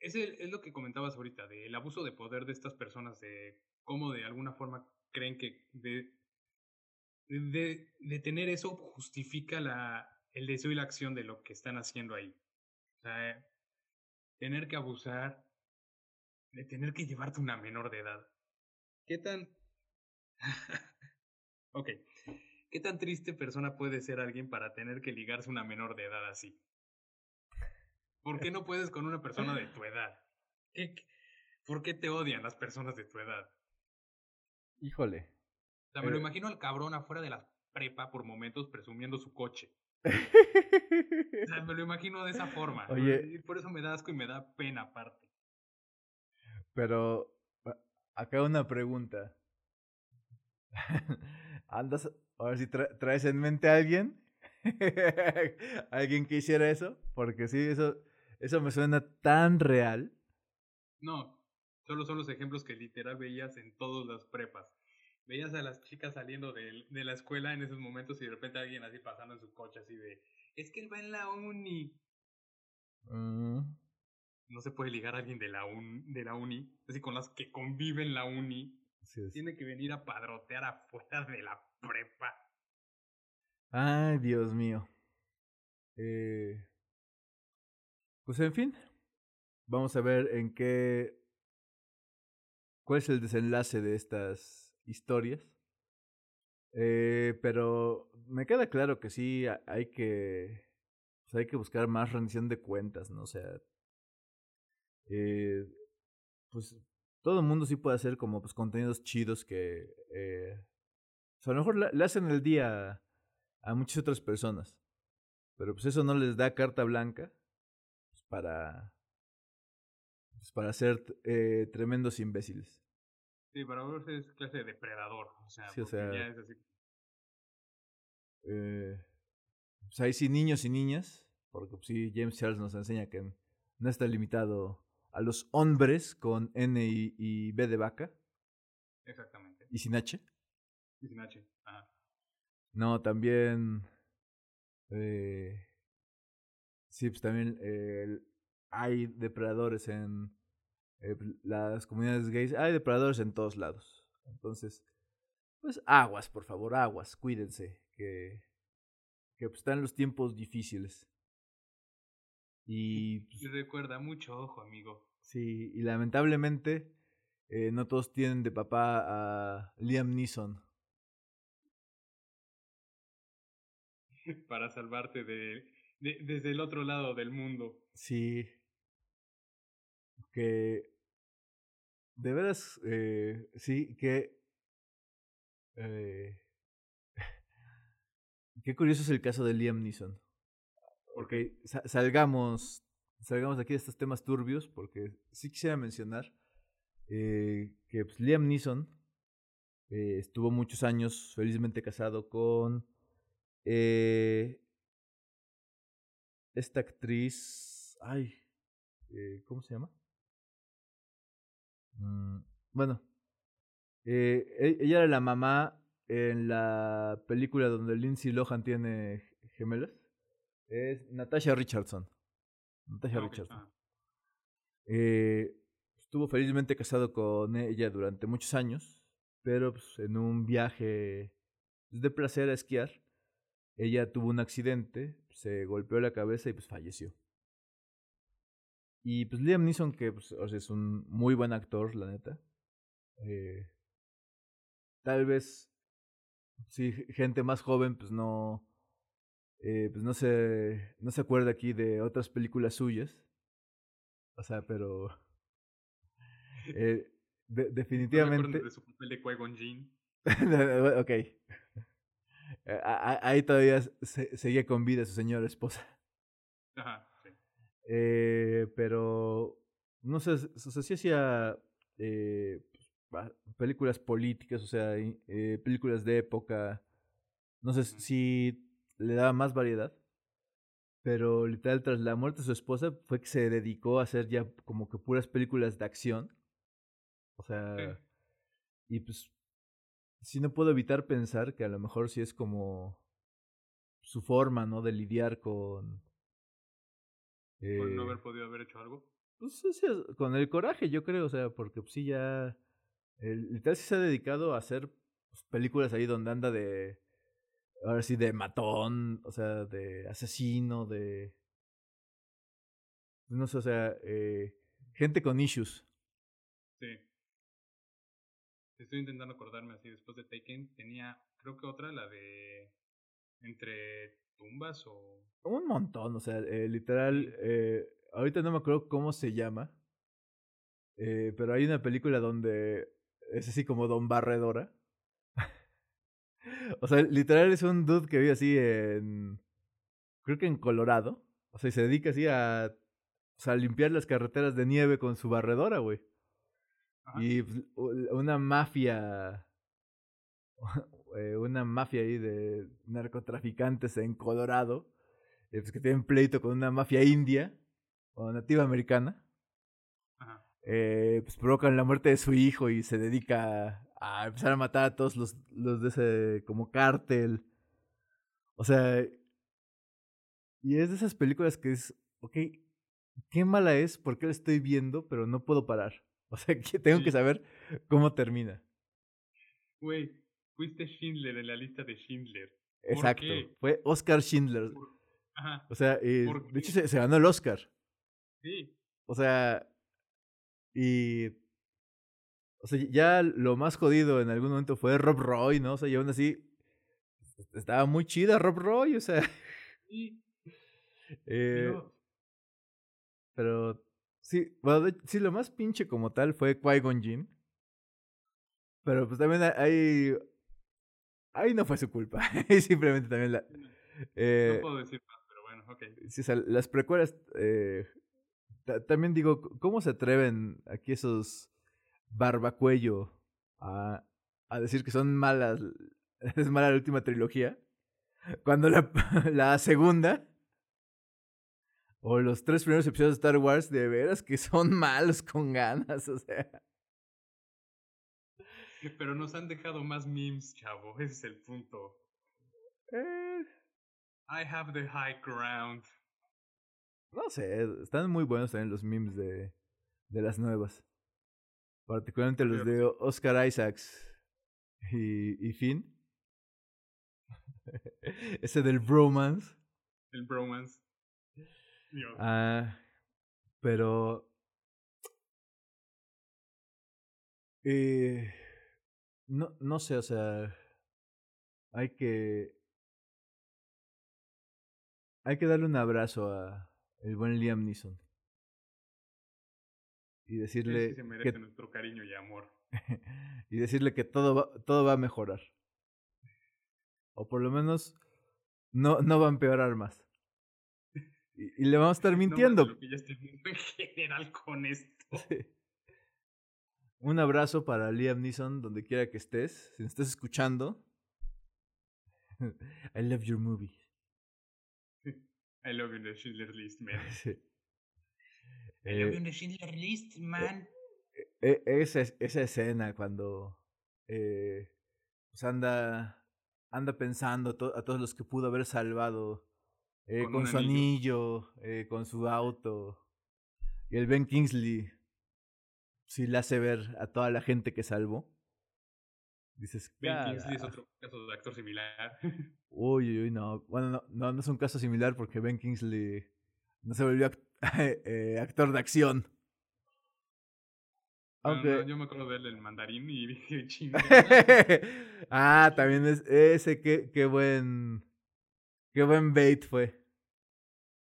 es, el, es lo que comentabas ahorita, del abuso de poder de estas personas, de cómo de alguna forma creen que de, de, tener eso justifica la, el deseo y la acción de lo que están haciendo ahí. O sea, tener que abusar, de tener que llevarte una menor de edad. ¿Qué tan... ok. ¿Qué tan triste persona puede ser alguien para tener que ligarse una menor de edad así? ¿Por qué no puedes con una persona de tu edad? ¿Qué, ¿Por qué te odian las personas de tu edad? Híjole. O sea, me lo imagino al cabrón afuera de la prepa por momentos presumiendo su coche. o sea, me lo imagino de esa forma. Oye. Y por eso me da asco y me da pena aparte. Pero acá una pregunta. ¿Andas, ahora si traes en mente a alguien? ¿Alguien que hiciera eso? Porque sí, eso, eso me suena tan real. No, solo son los ejemplos que literal veías en todas las prepas veías a las chicas saliendo de, de, la escuela en esos momentos y de repente alguien así pasando en su coche así de, es que él va en la uni. Mm. No se puede ligar a alguien de la, un, de la uni, así con las que conviven la uni. Tiene que venir a padrotear afuera de la prepa. Ay, Dios mío. Eh, pues en fin, vamos a ver en qué... ¿Cuál es el desenlace de estas historias. Eh, pero me queda claro que sí hay que. Pues hay que buscar más rendición de cuentas, ¿no? Sea. Eh, pues todo el mundo sí puede hacer como pues contenidos chidos que. Eh, pues, a lo mejor le, hacen el día a muchas otras personas. Pero pues eso no les da carta blanca pues, para. pues, para ser tremendos imbéciles. Sí, para volverse es clase de depredador. O sea, Sí, o sea, ya es así. Eh, pues ahí sí, niños y niñas, porque pues, sí, James Charles nos enseña que no está limitado a los hombres con N y, y B de vaca Exactamente. y sin H. Y sin H. Ajá. No, también. eh, sí, pues también eh, hay depredadores en eh, las comunidades gays. Hay depredadores en todos lados. Entonces, pues aguas, por favor, aguas, cuídense. Que, que pues, están los tiempos difíciles. Y pues, Y recuerda mucho ojo, amigo. sí, y lamentablemente eh, no todos tienen de papá a Liam Neeson. Para salvarte de, de- desde el otro lado del mundo. Sí. Que. De veras, eh, sí, que. eh, qué curioso es el caso de Liam Neeson. Porque sa- salgamos, salgamos aquí de estos temas turbios, porque sí quisiera mencionar eh, que pues, Liam Neeson eh, estuvo muchos años felizmente casado con esta actriz. Ay, ¿cómo se llama? Mm, bueno, eh, e- ella era la mamá en la película donde Lindsay Lohan tiene gemelas. Es Natasha Richardson. Natasha Richardson. Eh, estuvo felizmente casado con ella durante muchos años, pero pues, en un viaje pues, de placer a esquiar, ella tuvo un accidente, se golpeó la cabeza y pues falleció. Y pues Liam Neeson, que pues, o sea, es un muy buen actor, la neta. eh, tal vez, sí, gente más joven, pues no, eh, pues no se, no se acuerda aquí de otras películas suyas. O sea, pero eh, de- ¿No se acuerdan definitivamente. De su papel de Qui-Gon ok. Ahí todavía se- seguía con vida su señora esposa. Ajá. Eh, pero no sé, o sea, sí hacía eh, pa- películas políticas, o sea, eh, películas de época. No sé si le daba más variedad. Pero literal, tras la muerte de su esposa, fue que se dedicó a hacer ya como que puras películas de acción. O sea, Sí. y pues sí no puedo evitar pensar que a lo mejor sí es como su forma, ¿no? De lidiar con... Por no eh, haber podido haber hecho algo. pues sí, sí, con el coraje, yo creo, o sea, porque pues, sí ya. El, literal sí se ha dedicado a hacer pues, películas ahí donde anda de. Ahora sí, de matón, o sea, de asesino, de. No sé, o sea, eh, gente con issues. Sí. Estoy intentando acordarme así. Después de Taken tenía, creo que otra, la de Entre tumbas o... Un montón, o sea, eh, literal. eh, ahorita no me acuerdo cómo se llama. eh, pero hay una película donde es así como Don Barredora. o sea, literal es un dude que vive así en. Creo que en Colorado. O sea, y se dedica así a. O sea, a limpiar las carreteras de nieve con su barredora, güey. Ajá. Y pues, una mafia. Eh, una mafia ahí de narcotraficantes en Colorado. eh, pues que tienen pleito con una mafia india o nativa americana. Ajá. eh, pues provocan la muerte de su hijo y se dedica a empezar a matar a todos los, los de ese como cártel. O sea, y es de esas películas que es, ok, qué mala es, ¿por qué la estoy viendo? Pero no puedo parar. O sea, que tengo que saber cómo termina. Güey, fuiste Schindler en la lista de Schindler. Exacto. qué? Fue Oscar Schindler. Por- Ajá. O sea, eh, ¿Por de hecho se, se ganó el Oscar. Sí. O sea, y. O sea, ya lo más jodido en algún momento fue Rob Roy, ¿no? O sea, y aún así. Estaba muy chida Rob Roy, o sea. Sí. eh, pero. Sí, bueno, sí, lo más pinche como tal fue Qui-Gon Jinn. Pero pues también hay. Ahí no fue su culpa. Simplemente también la. No eh, puedo decir más, pero bueno, ok. sí, o sea, las precuelas. eh, también digo, ¿cómo se atreven aquí esos barbacuello a, a decir que son malas, es mala la última trilogía? Cuando la, la segunda o los tres primeros episodios de Star Wars de veras que son malos con ganas, o sea. Pero nos han dejado más memes, chavo, ese es el punto. Eh. I have the high ground. No sé, están muy buenos también los memes de, de las nuevas. Particularmente los de Oscar Isaacs y, y Finn. Ese del bromance. El bromance. Ah, pero. Eh, no, no sé, o sea. Hay que. Hay que darle un abrazo a el buen Liam Neeson. Y decirle. que se merece nuestro cariño y amor. y decirle que todo va, todo va a mejorar. O por lo menos no, no va a empeorar más. Y, le vamos a estar mintiendo. No, ya estoy en general con esto. Un abrazo para Liam Neeson, donde quiera que estés. Si me estás escuchando. I love your movie. I love you in the Schindler List, man. I love you in the Schindler List, man. E, e, esa, esa escena cuando eh, pues anda, anda pensando a todos los que pudo haber salvado eh, con, su anillo, eh, con su auto. Y el Ben Kingsley sí le hace ver a toda la gente que salvó. Dices, Ben Kingsley es otro caso de actor similar. Uy, uy, no. Bueno, no, no, no es un caso similar porque Ben Kingsley no se volvió eh, actor de acción. Aunque... yo me acuerdo de él en mandarín y dije, ah, también es ese, qué, qué buen Qué buen bait fue.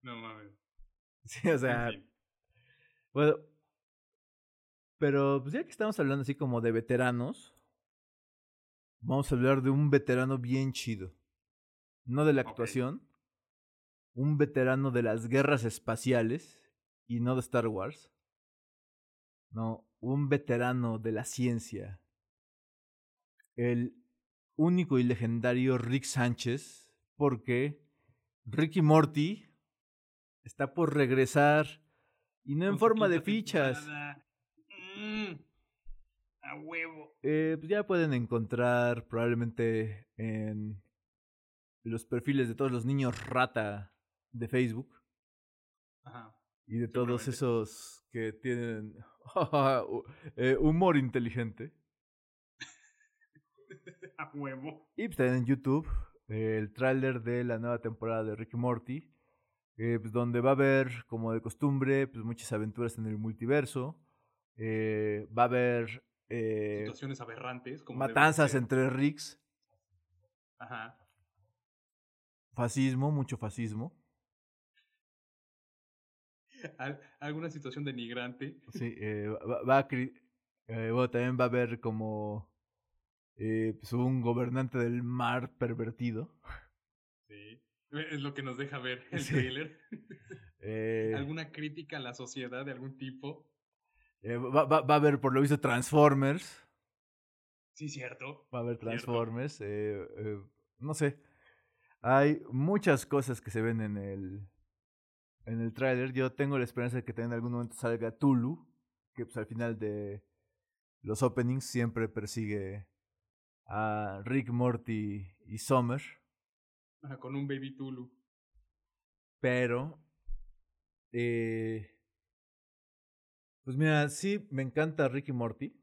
No mames. Sí, o sea. Bueno. Pero, pues ya que estamos hablando así como de veteranos, vamos a hablar de un veterano bien chido. No de la actuación. Un veterano de las guerras espaciales y no de Star Wars. No, un veterano de la ciencia. El único y legendario Rick Sánchez porque Ricky Morty está por regresar y no en forma de fichas. A huevo. Eh, pues ya pueden encontrar probablemente en los perfiles de todos los niños rata de Facebook. Ajá. Y de todos esos que tienen eh, humor inteligente. a huevo. Y pues también en YouTube el tráiler de la nueva temporada de Ricky Morty, eh, pues, donde va a haber, como de costumbre, pues muchas aventuras en el multiverso. Eh, va a haber eh, situaciones aberrantes, como matanzas entre Ricks. Ajá. Fascismo, mucho fascismo. ¿Alguna situación denigrante? Sí, va, va a, bueno, también va a haber como eh, pues, un gobernante del mar pervertido. Sí, es lo que nos deja ver el trailer. Eh, ¿Alguna crítica a la sociedad de algún tipo? Eh, va, va, va, a haber, por lo visto, Transformers. Sí, cierto. Va a haber Transformers. Eh, eh, no sé. Hay muchas cosas que se ven en el, en el tráiler. Yo tengo la esperanza de que en algún momento salga Tulu, que pues al final de los openings siempre persigue a Rick, Morty y Summer. con un Baby Tulu. Pero. Eh, pues mira, sí, me encanta Rick y Morty.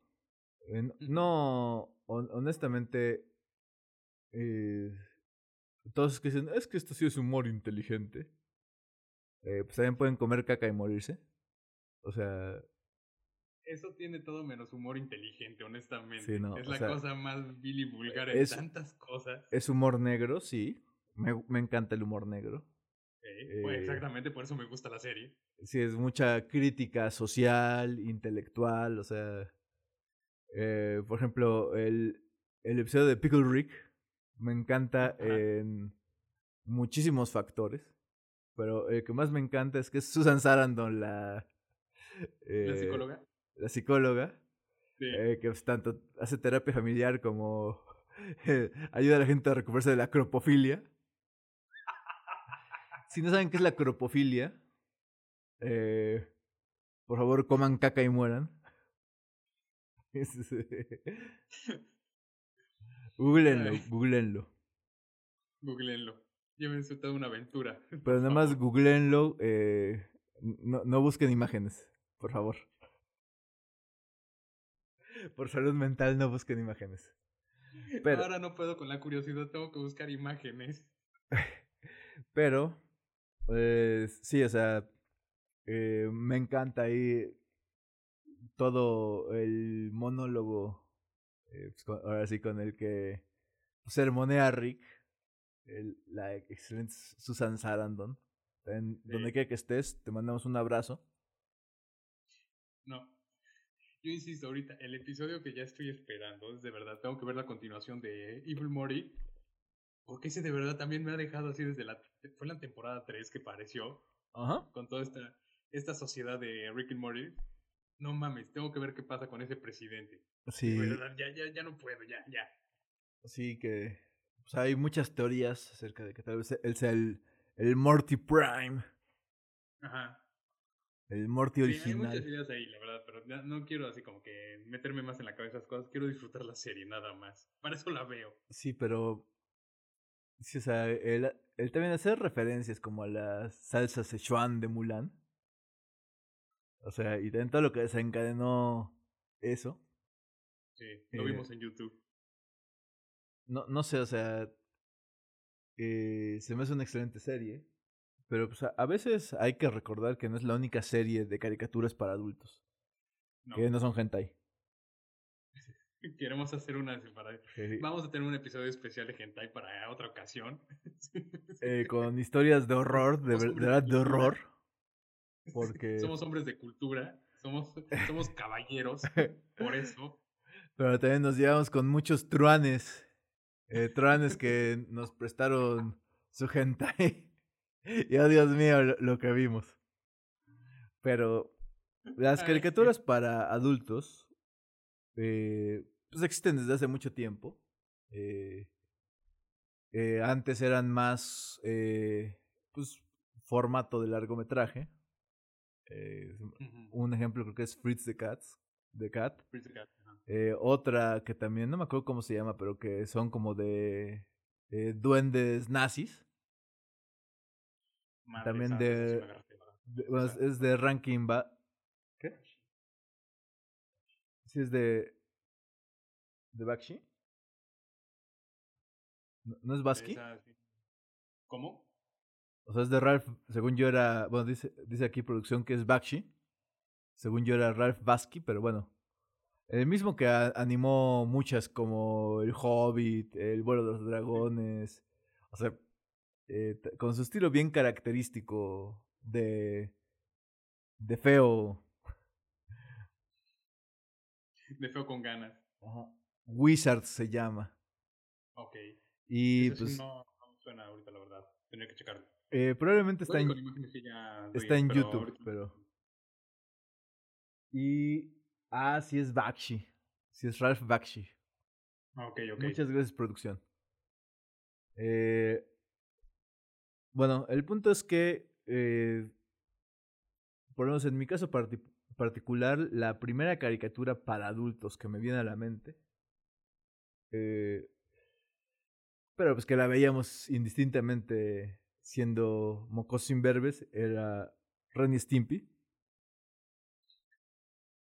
no, honestamente. Eh, todos que dicen, es que esto sí es humor inteligente. Eh, pues también pueden comer caca y morirse. O sea, eso tiene todo menos humor inteligente, honestamente. es la cosa más vil y vulgar en tantas cosas. Es humor negro, sí. Me, me encanta el humor negro. Pues, eh, exactamente, por eso me gusta la serie. Sí, es mucha crítica social, intelectual, o sea. Eh, por ejemplo, el, el episodio de Pickle Rick me encanta en muchísimos factores. Pero el que más me encanta es que es Susan Sarandon la, ¿La psicóloga? La psicóloga. que pues, tanto hace terapia familiar como ayuda a la gente a recuperarse de la cropofilia. Si no saben qué es la cropofilia, eh, por favor coman caca y mueran. googleenlo, googleenlo. Googleenlo. Llévense toda una aventura. Pero nada más googleenlo. Eh, no, no busquen imágenes, por favor. Por salud mental no busquen imágenes. Pero, Ahora no puedo con la curiosidad, tengo que buscar imágenes. Pero, pues sí, o sea, eh, me encanta ahí todo el monólogo, eh, pues, ahora sí, con el que sermonea a Rick, la excelente Susan Sarandon. En donde quiera que estés, te mandamos un abrazo. No, yo insisto ahorita, el episodio que ya estoy esperando, es de verdad, tengo que ver la continuación de Evil Mori, porque ese de verdad también me ha dejado así desde la, fue la temporada 3 que pareció, Ajá. con toda esta, esta sociedad de Rick and Morty. No mames, tengo que ver qué pasa con ese presidente. Sí. De verdad, ya, ya, ya no puedo, ya, ya. Sí, que pues, hay muchas teorías acerca de que tal vez él sea el, el Morty Prime. Ajá. El Morty original. hay muchas ideas ahí, la verdad, pero no quiero así como que meterme más en la cabeza esas cosas. Quiero disfrutar la serie, nada más. Para eso la veo. Sí, pero. Sí, o sea, él, él también hace referencias como a la salsa Sichuan de Mulan. O sea, y dentro de lo que desencadenó eso. Sí, lo vimos en YouTube. No, no sé, o sea. Eh, se me hace una excelente serie. Pero pues, a veces hay que recordar que no es la única serie de caricaturas para adultos. Que no son hentai. Queremos hacer una para... Vamos a tener un episodio especial de hentai para otra ocasión. Eh, con historias de horror, de, verdad de horror. Porque... Somos hombres de cultura, somos, somos caballeros, por eso. Pero también nos llevamos con muchos truanes. Eh, truanes que nos prestaron su hentai. Y oh Dios mío, lo, que vimos. Pero las caricaturas para adultos eh, pues existen desde hace mucho tiempo. Eh, eh, antes eran más eh, pues formato de largometraje. Eh, Un ejemplo creo que es Fritz the Cats. The Cat. Fritz the Cat. Otra que también no me acuerdo cómo se llama, pero que son como de duendes nazis también de, bueno, es de Ranking Ba. ¿Qué? Sí, es de. ¿De Bakshi? ¿No, es Basqui? ¿Cómo? O sea, es de Ralph. Según yo era. Bueno, dice, dice aquí producción que es Bakshi. Según yo era Ralph Basqui, pero bueno. El mismo que animó muchas como El Hobbit, El vuelo de los dragones. O sea, eh, con su estilo bien característico de, de feo. De feo con ganas. Wizard se llama. Ok. Y pues. No, no, suena ahorita, la verdad. Tenía que checarlo. Eh, probablemente está en, está en YouTube, pero. Y. Ah, sí es Bakshi. Sí es Ralph Bakshi. Ok, ok. Muchas gracias, producción. Eh, bueno, el punto es que, eh, por lo menos en mi caso particular, la primera caricatura para adultos que me viene a la mente, eh, pero pues que la veíamos indistintamente siendo mocosos imberbes, era Ren Stimpy.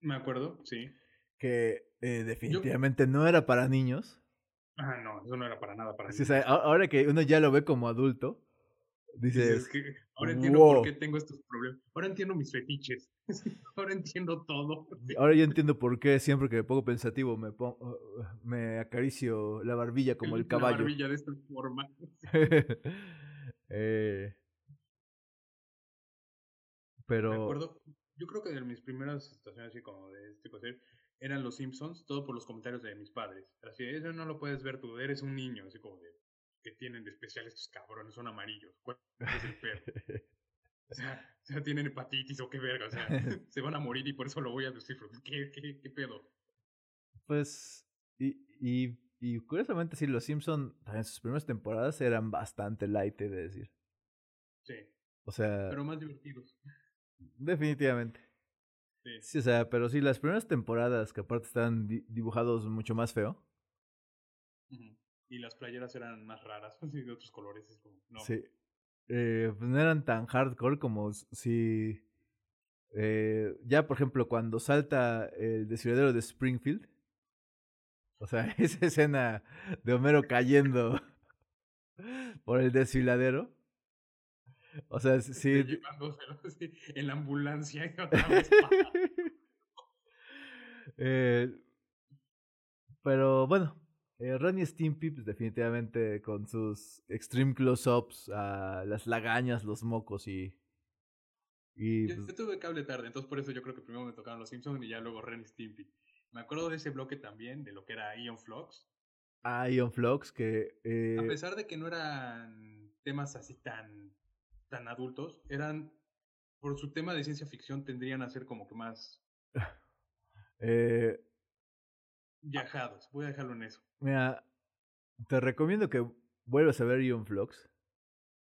Me acuerdo, sí. Que eh, definitivamente no era para niños. Ah, no, eso no era para nada para niños. ahora que uno ya lo ve como adulto, Dices, que ahora entiendo por qué tengo estos problemas. Ahora entiendo mis fetiches. ahora entiendo todo. Ahora yo entiendo por qué siempre que me pongo pensativo me, pongo, me acaricio la barbilla como el, caballo. La barbilla de esta forma. eh, pero... Me acuerdo, yo creo que de mis primeras situaciones así como de este tipo de eran los Simpsons, todo por los comentarios de mis padres. Así, eso no lo puedes ver tú, eres un niño, así como de, que tienen de especial estos cabrones? Son amarillos. ¿Cuál es el perro? O sea, tienen hepatitis o qué verga, o sea, se van a morir y por eso lo voy a decir. ¿Qué, qué, qué pedo? Pues, y, y, y curiosamente sí, los Simpson en sus primeras temporadas eran bastante light, he de decir. Sí. O sea, Pero más divertidos. definitivamente. Sí. Sí, o sea, pero sí, las primeras temporadas que aparte están di- dibujados mucho más feo. Y las playeras eran más raras, así de otros colores. Es como, no. Sí. Eh, pues no eran tan hardcore como si. eh, ya, por ejemplo, cuando salta el desfiladero de Springfield. O sea, esa escena de Homero cayendo por el desfiladero. O sea, sí. Este, así en la ambulancia otra vez. Eh, pero bueno, eh, y Stimpy, pues definitivamente con sus extreme close-ups a las lagañas, los mocos y. Y Yo, pues, yo tuve cable tarde, entonces por eso yo creo que primero me tocaron los Simpsons y ya luego y Stimpy. Me acuerdo de ese bloque también, de lo que era Ion Flux. a Ion Flux, que. A eh, pesar de que no eran temas así tan, tan adultos, eran, por su tema de ciencia ficción, tendrían a ser como que más eh, viajados. Voy a dejarlo en eso. mira, te recomiendo que vuelvas a ver Ion Flux.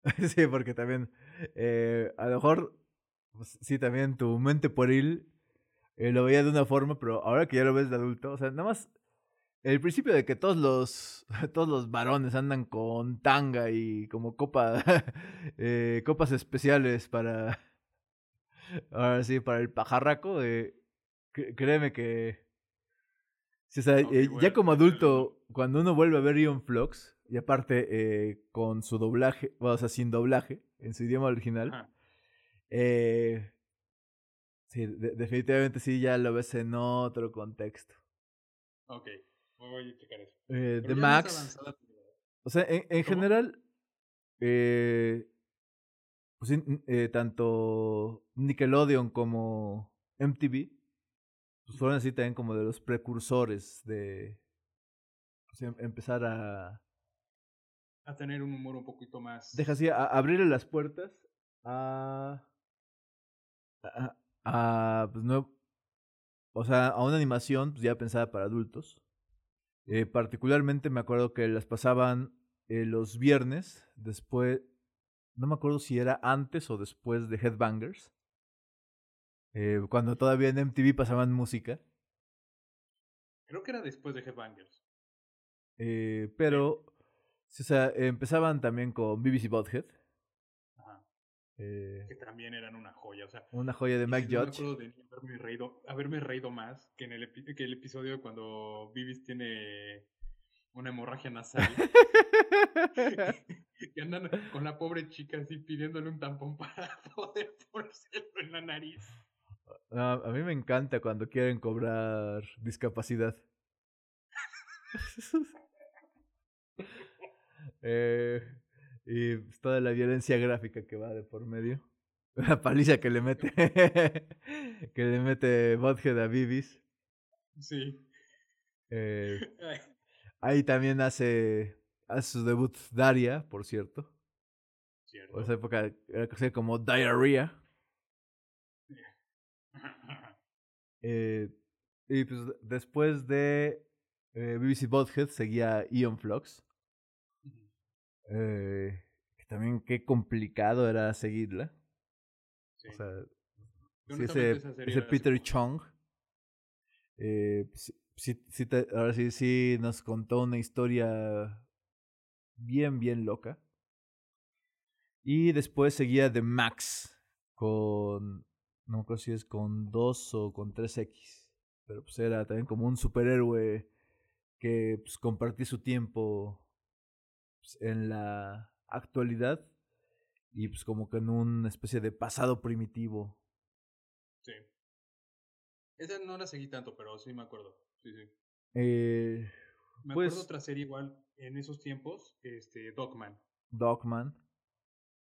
sí, porque también. eh, a lo mejor. pues, sí, también tu mente pueril eh, lo veía de una forma, pero ahora que ya lo ves de adulto, o sea, nada más el principio de que todos los todos los varones andan con tanga y como copa eh, copas especiales para ahora sí para el pajarraco, cr- créeme que sí, o sea, Ok, eh, ya como adulto cuando uno vuelve a ver Ion Flux y aparte eh, con su doblaje, bueno, o sea, sin doblaje en su idioma original. Eh, sí, de- definitivamente sí, ya lo ves en otro contexto. Ok, voy a checar eso. Más Max, o sea, en, en general, pues eh, tanto Nickelodeon como MTV, pues fueron así también como de los precursores de pues, em- empezar a, a tener un humor un poquito más. deja así, a abrirle las puertas a, a, a, pues, no, o sea, a una animación pues, ya pensada para adultos. Eh, particularmente me acuerdo que las pasaban eh, los viernes, después, no me acuerdo si era antes o después de Headbangers, eh, cuando todavía en MTV pasaban música, Creo que era después de Headbangers. eh, pero, sí, o sea, empezaban también con BBC Bothead, Ajá. eh, Que también eran una joya. O sea, una joya de Mike dices, no me Judge. acuerdo de haberme reído, haberme reído más que en el, que el episodio cuando Vivis tiene una hemorragia nasal. y andan con la pobre chica así pidiéndole un tampón para poder ponérselo en la nariz. Ah, a mí me encanta cuando quieren cobrar discapacidad. Eh, y pues, toda la violencia gráfica que va de por medio. La paliza que le mete. que le mete Bothead a Bibis. Sí. Eh, ahí también hace, hace su debut Daria, por cierto. cierto. Por esa época era como Diarrhea. Eh, y pues después de eh, BBC Bothead seguía Ion Flux. Eh, que también qué complicado era seguirla. Sí. O sea, sí, ese, ese Peter. Chung. eh, sí, sí- sí te- ahora sí, sí nos contó una historia bien, bien loca. Y después seguía The Max con, no me acuerdo si es con 2 o con 3X. Pero pues era también como un superhéroe que pues, compartía su tiempo pues, en la actualidad y pues como que en una especie de pasado primitivo. Sí. Esa no la seguí tanto, pero sí me acuerdo. Sí, sí. Eh, Me Pues- acuerdo otra serie igual en esos tiempos, este, Dogman. Dogman.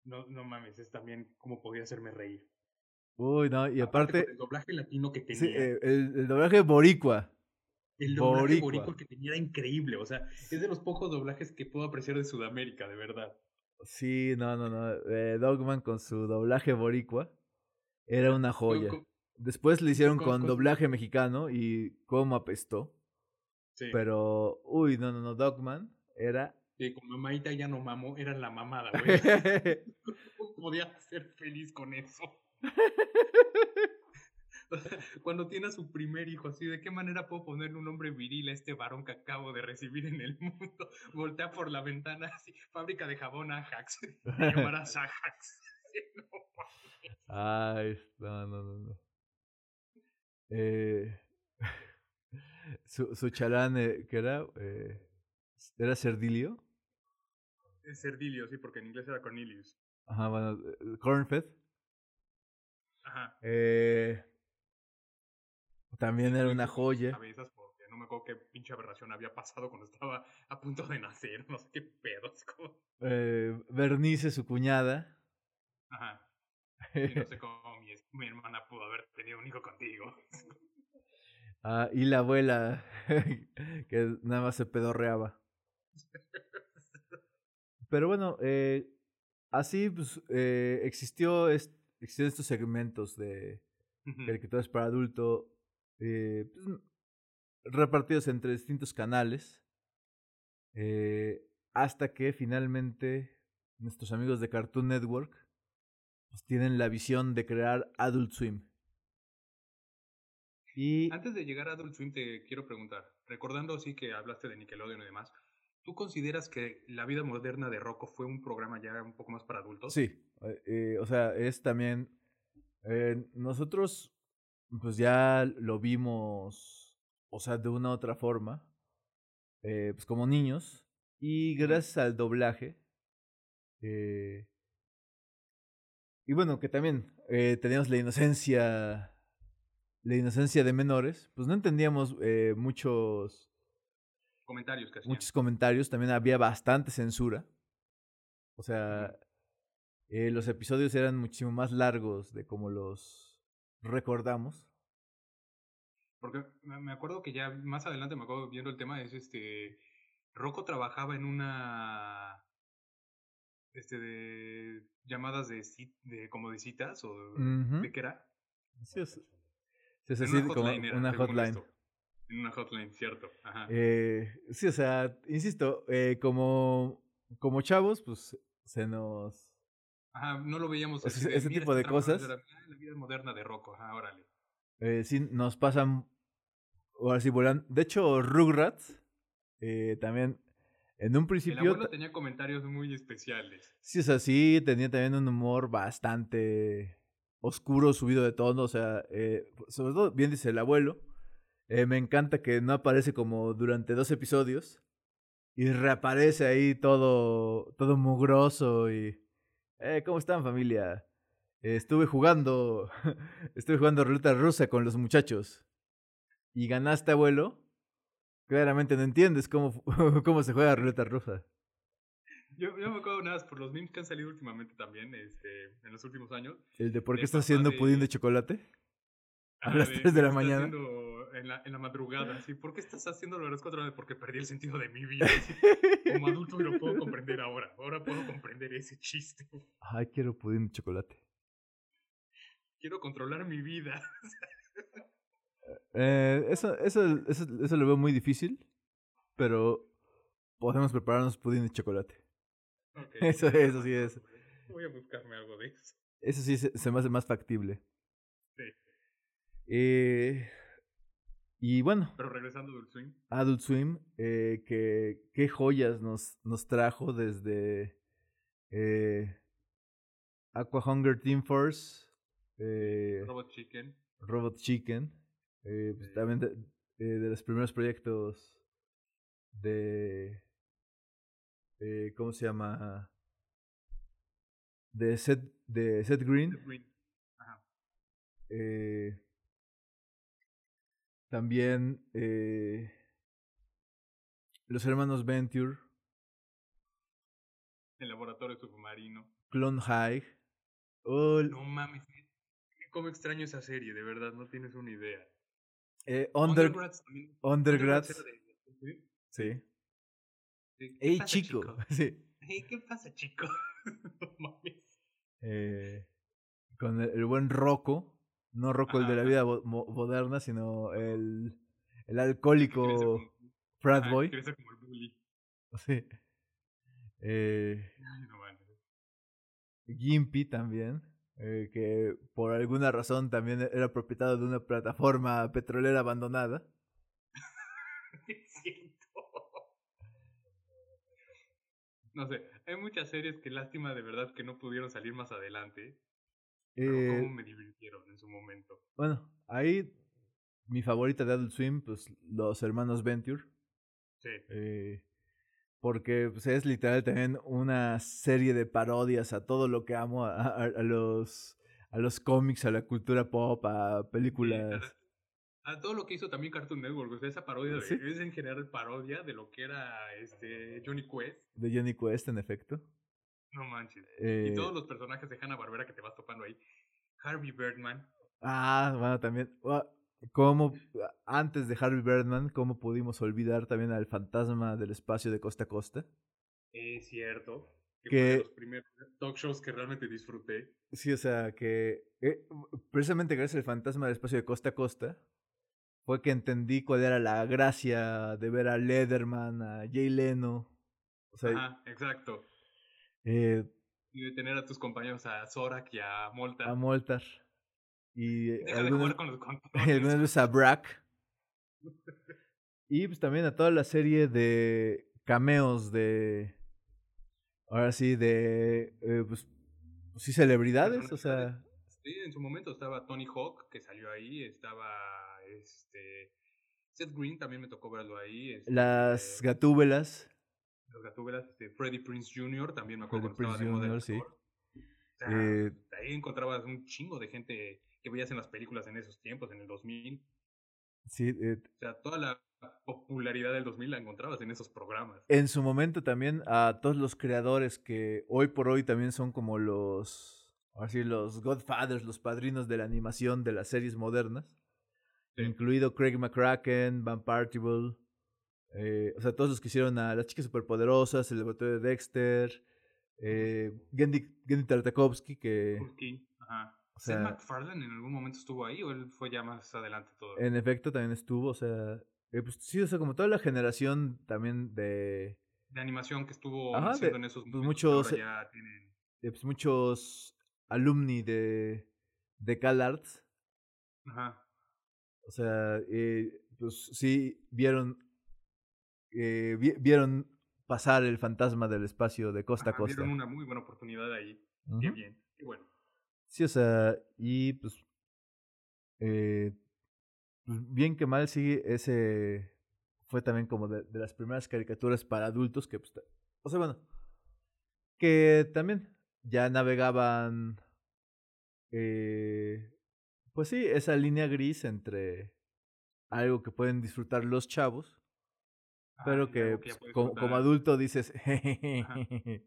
No, no mames, es también como podía hacerme reír. Uy, no, y aparte, el doblaje latino que tenía. sí, eh, el, el doblaje boricua. el doblaje boricua. boricua que tenía era increíble. O sea, es de los pocos doblajes que puedo apreciar de Sudamérica, de verdad. Sí, no, no, no. Eh, Dogman con su doblaje boricua era una joya. Después le hicieron con, doblaje mexicano y cómo apestó. Sí. Pero, uy, no, no, no, Dogman era... Sí, con mamadita ya no mamó, era la mamada, güey. podía ser feliz con eso? Cuando tiene a su primer hijo, así, ¿de qué manera puedo ponerle un nombre viril a este varón que acabo de recibir en el mundo? Voltea por la ventana, así, fábrica de jabón Ajax, llamarás Ajax. Ay, no, no, no, no. Eh, su, su chalán, eh, ¿qué era? Eh, ¿Era Cerdilio? Cerdilio, sí, porque en inglés era Cornelius. Ajá, bueno, Cornfed. Ajá. Eh, también era una joya. porque no me acuerdo qué pinche aberración había pasado cuando estaba a punto de nacer, no sé qué pedos. Eh, Bernice, su cuñada. Ajá. Y no sé cómo mi, mi, hermana pudo haber tenido un hijo contigo. Ah, y la abuela, que nada más se pedorreaba. Pero bueno, eh, así pues, eh, existió existieron estos segmentos de caricaturas para adulto eh, pues, repartidos entre distintos canales, eh, hasta que finalmente nuestros amigos de Cartoon Network pues, tienen la visión de crear Adult Swim. Y... Antes de llegar a Adult Swim te quiero preguntar, recordando así que hablaste de Nickelodeon y demás, ¿tú consideras que La vida moderna de Rocco fue un programa ya un poco más para adultos? Sí, eh, o sea, es también... nosotros pues ya lo vimos, o sea, de una u otra forma, eh, pues como niños, y gracias al doblaje, eh, y bueno, que también eh, teníamos la inocencia, la inocencia de menores, pues no entendíamos eh, muchos comentarios que Muchos comentarios, también había bastante censura. O sea, eh, los episodios eran muchísimo más largos de como los recordamos. Porque me acuerdo que ya más adelante me acuerdo viendo el tema, es este. Rocco trabajaba en una. Este de. llamadas de, de como de citas o de qué era. Sí, es, como una hotline. En una hotline, cierto. Ajá. Eh, sí, o sea, insisto, eh, como, como chavos, pues se nos Ajá, no lo veíamos así. Ese, tipo de cosas. La, vida moderna de Rocco, ajá, órale. Eh, sí, nos pasan. Ahora sí, volan. De hecho, Rugrats eh, también. En un principio. El abuelo tenía comentarios muy especiales. Sí, o sea, sí, tenía también un humor bastante oscuro, subido de tono. O sea, eh, sobre todo, bien dice el abuelo. Eh, me encanta que no aparece como durante dos episodios. Y reaparece ahí todo, todo mugroso y eh, ¿cómo están familia? estuve jugando, estuve jugando ruleta rusa con los muchachos. ¿Y ganaste, abuelo? Claramente no entiendes cómo, cómo se juega ruleta rusa. Yo, yo, me acuerdo nada por los memes que han salido últimamente también, este, en los últimos años. ¿El de por qué estás haciendo pudín de chocolate? A las 3 de la mañana en la, en la madrugada, así, ¿por qué estás haciendo lo de las cuatro horas? Porque perdí el sentido de mi vida. como adulto lo puedo comprender ahora. Ahora puedo comprender ese chiste. Ay, quiero pudín de chocolate. Quiero controlar mi vida. eh, eso, eso, eso, eso lo veo muy difícil, pero podemos prepararnos pudín de chocolate. eso, eso sí es. Voy a buscarme algo de eso. Eso sí se, se me hace más factible. Sí. Eh, y bueno. Pero regresando a Adult Swim. Adult Swim, eh, que qué joyas nos, nos trajo desde eh, Aqua Hunger Team Force. Eh, Robot Chicken. Robot Chicken. Pues, también de, de, los primeros proyectos de... ¿Cómo se llama? De Seth, de Seth Green. Seth Green. Ajá. Eh, también eh, los hermanos Venture. El laboratorio submarino. Clone High. no mames. ¿Cómo extraño esa serie? De verdad, no tienes una idea. Eh, under, Undergrads. ¿sí? Sí. Ey, chico. Sí. Hey, ¿Qué pasa, chico? no mames. Eh, con el, el buen Rocco. No Rocco el de la vida mo- mo- moderna, sino el, el alcohólico frat boy. como el bully. Sí. Eh, Ay, no mames. Gimpy también, eh, que por alguna razón también era propietario de una plataforma petrolera abandonada. No sé, hay muchas series que lástima de verdad que no pudieron salir más adelante. Pero Eh, cómo me divirtieron en su momento. bueno, ahí mi favorita de Adult Swim, pues los hermanos Venture. Sí. eh, porque pues, es literal también una serie de parodias a todo lo que amo, a, a- a los, a los cómics, a la cultura pop, a Sí, películas. a, a todo lo que hizo también Cartoon Network, o sea, esa parodia de, Sí. es en general parodia de lo que era este Johnny Quest, De Johnny Quest, en efecto. No manches. Eh, y todos los personajes de Hanna Barbera que te vas topando ahí. Harvey Birdman, Ah, bueno, también. ah, ¿Cómo, antes de Harvey Birdman, cómo pudimos olvidar también al fantasma del espacio de costa a costa? es cierto, que, Que- fue de los primeros talk shows que realmente disfruté. Sí, o sea, que eh, precisamente gracias al fantasma del espacio de costa a costa fue que entendí cuál era la gracia de ver a Lederman, a Jay Leno, o sea, Ajá, exacto. Eh, Y de tener a tus compañeros a Zorak y a Molta. a Moltar y Deja de algunas, jugar con los controles. algunas veces a Brack. Y pues también a toda la serie de cameos de. Ahora sí, de. eh, pues, sí, celebridades, o sea. Sí, en su momento estaba Tony Hawk, que salió ahí, estaba este Seth Green, también me tocó verlo ahí. este, Las gatúbelas. Los Gatúbelas, este, Freddie Prince Jr., también me acuerdo de el Prinze Jr., sí. O sea, eh, ahí encontrabas un chingo de gente que veías en las películas en esos tiempos, en el 2000. sí, eh, O sea, toda la popularidad del 2000 la encontrabas en esos programas. en su momento también a todos los creadores que hoy por hoy también son como los. Ahora sí, los Godfathers, los padrinos de la animación de las series modernas. Sí. incluido Craig McCracken, Van Partible, eh, o sea, todos los que hicieron a Las Chicas Superpoderosas, El Laboratorio de Dexter, eh, Gendy, Gendy Tartakovsky, que ajá. o ¿Seth sea- MacFarlane en algún momento estuvo ahí o él fue ya más adelante todo? en efecto también estuvo, o sea, eh, pues, sí, o sea, como toda la generación también de, de animación que estuvo Ajá, haciendo de- en esos pues, momentos, muchos, que ahora ya tienen de, pues, muchos alumni de, de CalArts, ajá o sea, eh, pues sí vieron, eh, vi- vieron pasar el fantasma del espacio de costa a costa. vieron una muy buena oportunidad ahí. Qué bien qué bueno. Sí, o sea, y pues, eh, pues, bien que mal, sí, ese fue también como de, de las primeras caricaturas para adultos que, pues, o sea, bueno, que también ya navegaban, eh, pues sí, esa línea gris entre algo que pueden disfrutar los chavos, pero y que pues, como, adulto dices,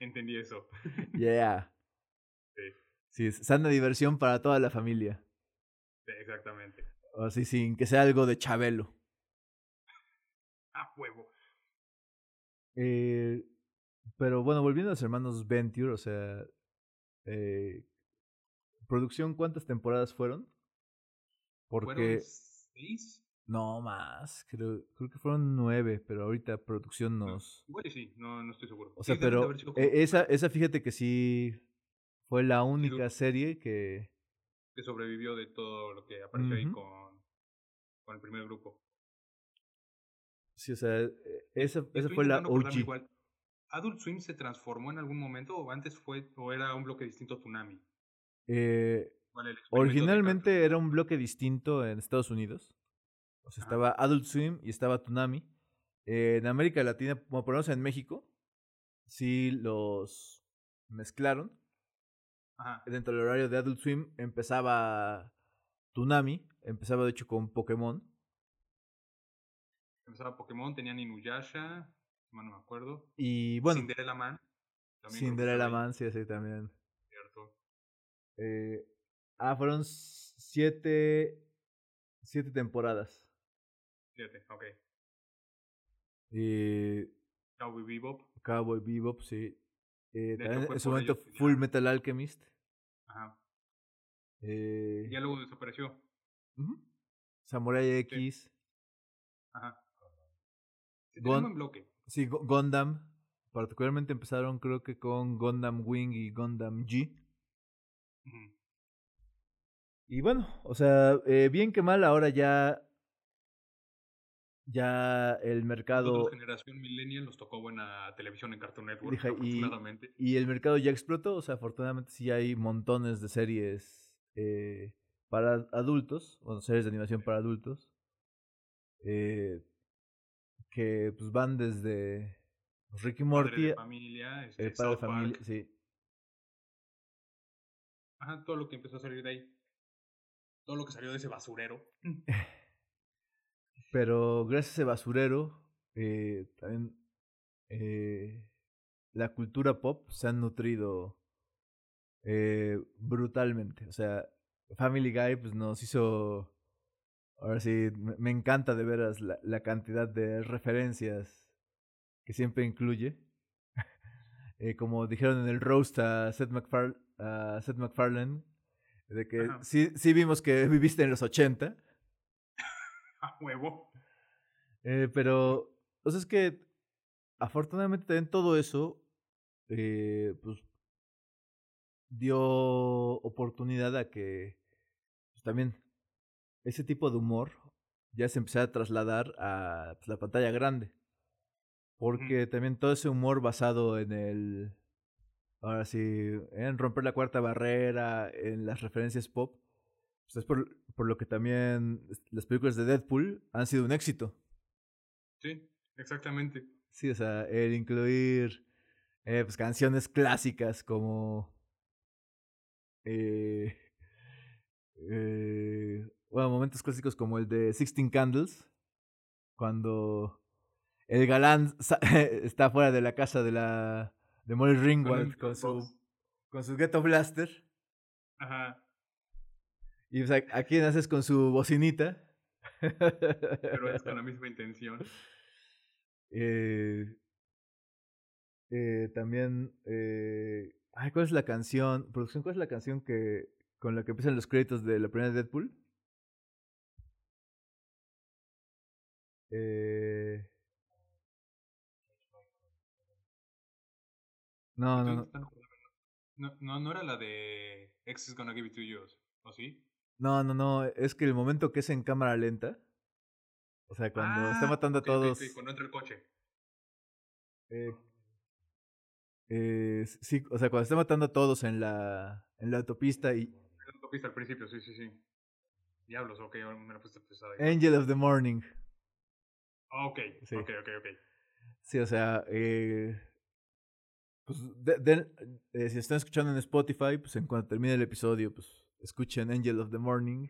entendí eso. Yeah, sí, sí, es sana diversión para toda la familia. sí, exactamente. Así sin que sea algo de Chabelo. a huevo. Eh, pero bueno, volviendo a los hermanos Venture, o sea, eh, producción, ¿cuántas temporadas fueron? Porque fueron seis no más, creo, creo que fueron nueve, pero ahorita producción nos... igual y sí no no estoy seguro O sea, Sí, pero eh, esa, esa fíjate que sí fue la única serie que... que sobrevivió de todo lo que apareció ahí con con el primer grupo Sí, o sea, eh, esa, esa fue la OG. igual. ¿Adult Swim se transformó en algún momento o antes fue o era un bloque distinto a Tsunami? Eh, ¿Cuál el experimento de Originalmente era un bloque distinto en Estados Unidos. O sea, estaba Adult Swim y estaba Tsunami. Eh, en América Latina, como por lo menos en México, sí los mezclaron. Ajá. Dentro del horario de Adult Swim empezaba Tsunami, empezaba de hecho con Pokémon. Empezaba Pokémon, tenían Inuyasha, no me acuerdo. Y bueno, Cinderella Man. Cinderella Man, sí, así también. cierto. Eh, ah, fueron siete, siete temporadas. Fíjate, ok. La Cowboy Bebop. Cowboy Bebop, sí. Eh, hecho, en su momento Full ya- Metal Alchemist. Ajá. Eh, Ya luego desapareció. ujú. Samurai X. Ajá. Sí, tenemos en bloque. Sí, Gu- Gundam. Particularmente empezaron creo que con Gundam Wing y Gundam G. Y bueno, o sea, eh, bien que mal, ahora ya. Ya el mercado. Nosotros, generación millennial, nos tocó buena televisión en Cartoon Network, afortunadamente. Y el mercado ya explotó. O sea, afortunadamente sí hay montones de series eh, para adultos. Bueno, series de animación para adultos. eh, que pues van desde pues, Ricky Padre Morty. de familia, este, El padre de familia, Park. sí. Ajá, todo lo que empezó a salir de ahí. Todo lo que salió de ese basurero. Pero gracias a ese basurero, eh, también eh, la cultura pop se ha nutrido eh, brutalmente. O sea, Family Guy pues, nos hizo. Ahora sí, me, encanta de veras la, la cantidad de referencias que siempre incluye. Como dijeron en el roast a Seth, MacFar a Seth MacFarlane, de que sí, sí vimos que viviste en los 80. A huevo. Eh, pero, o sea, es que afortunadamente también todo eso, eh, pues, dio oportunidad a que pues, también ese tipo de humor ya se empezara a trasladar a pues, la pantalla grande. Porque también todo ese humor basado en el, ahora sí, en romper la cuarta barrera, en las referencias pop, pues es por, por lo que también las películas de Deadpool han sido un éxito. Sí, exactamente. Sí, o sea, el incluir eh, pues, canciones clásicas como. Eh, eh, bueno, momentos clásicos como el de Sixteen Candles, cuando el galán está fuera de la casa de la de Molly Ringwald el con su, con su Ghetto Blaster. Ajá. Y o sea, ¿a quién haces con su bocinita? Pero es con la misma intención. Eh, eh, también. Eh, ay, ¿cuál es la canción? Producción, ¿cuál es la canción que con la que empiezan los créditos de la primera Deadpool? Eh, no, no, Entonces, no, No, no, no era la de X is gonna give it to you, ¿o sí? No, no, no, es que el momento que es en cámara lenta, o sea, cuando está Ah, matando a todos, cuando entra el coche. eh, eh, sí, o sea, cuando está matando a todos en la, en la autopista y La autopista al principio, sí, sí, sí. Diablos, ok, me la puse pesada. ahí. Angel of the Morning. Ah, ok, Sí. ok, ok, ok. Sí, o sea, eh, pues de- de- eh, si están escuchando en Spotify, pues en cuanto termine el episodio, pues escuchen Angel of the Morning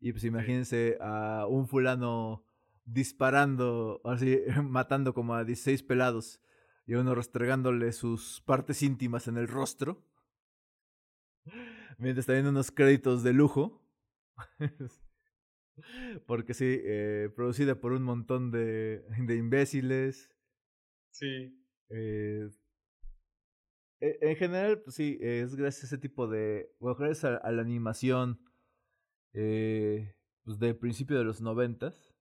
y pues imagínense a un fulano disparando, así, matando como a 16 pelados y a uno restregándole sus partes íntimas en el rostro. Mientras viendo unos créditos de lujo. Porque sí, eh, producida por un montón de, de imbéciles. Sí. Eh, en general, pues sí, eh, es gracias a ese tipo de. Bueno, gracias a, a la animación eh, pues del principio de los noventas.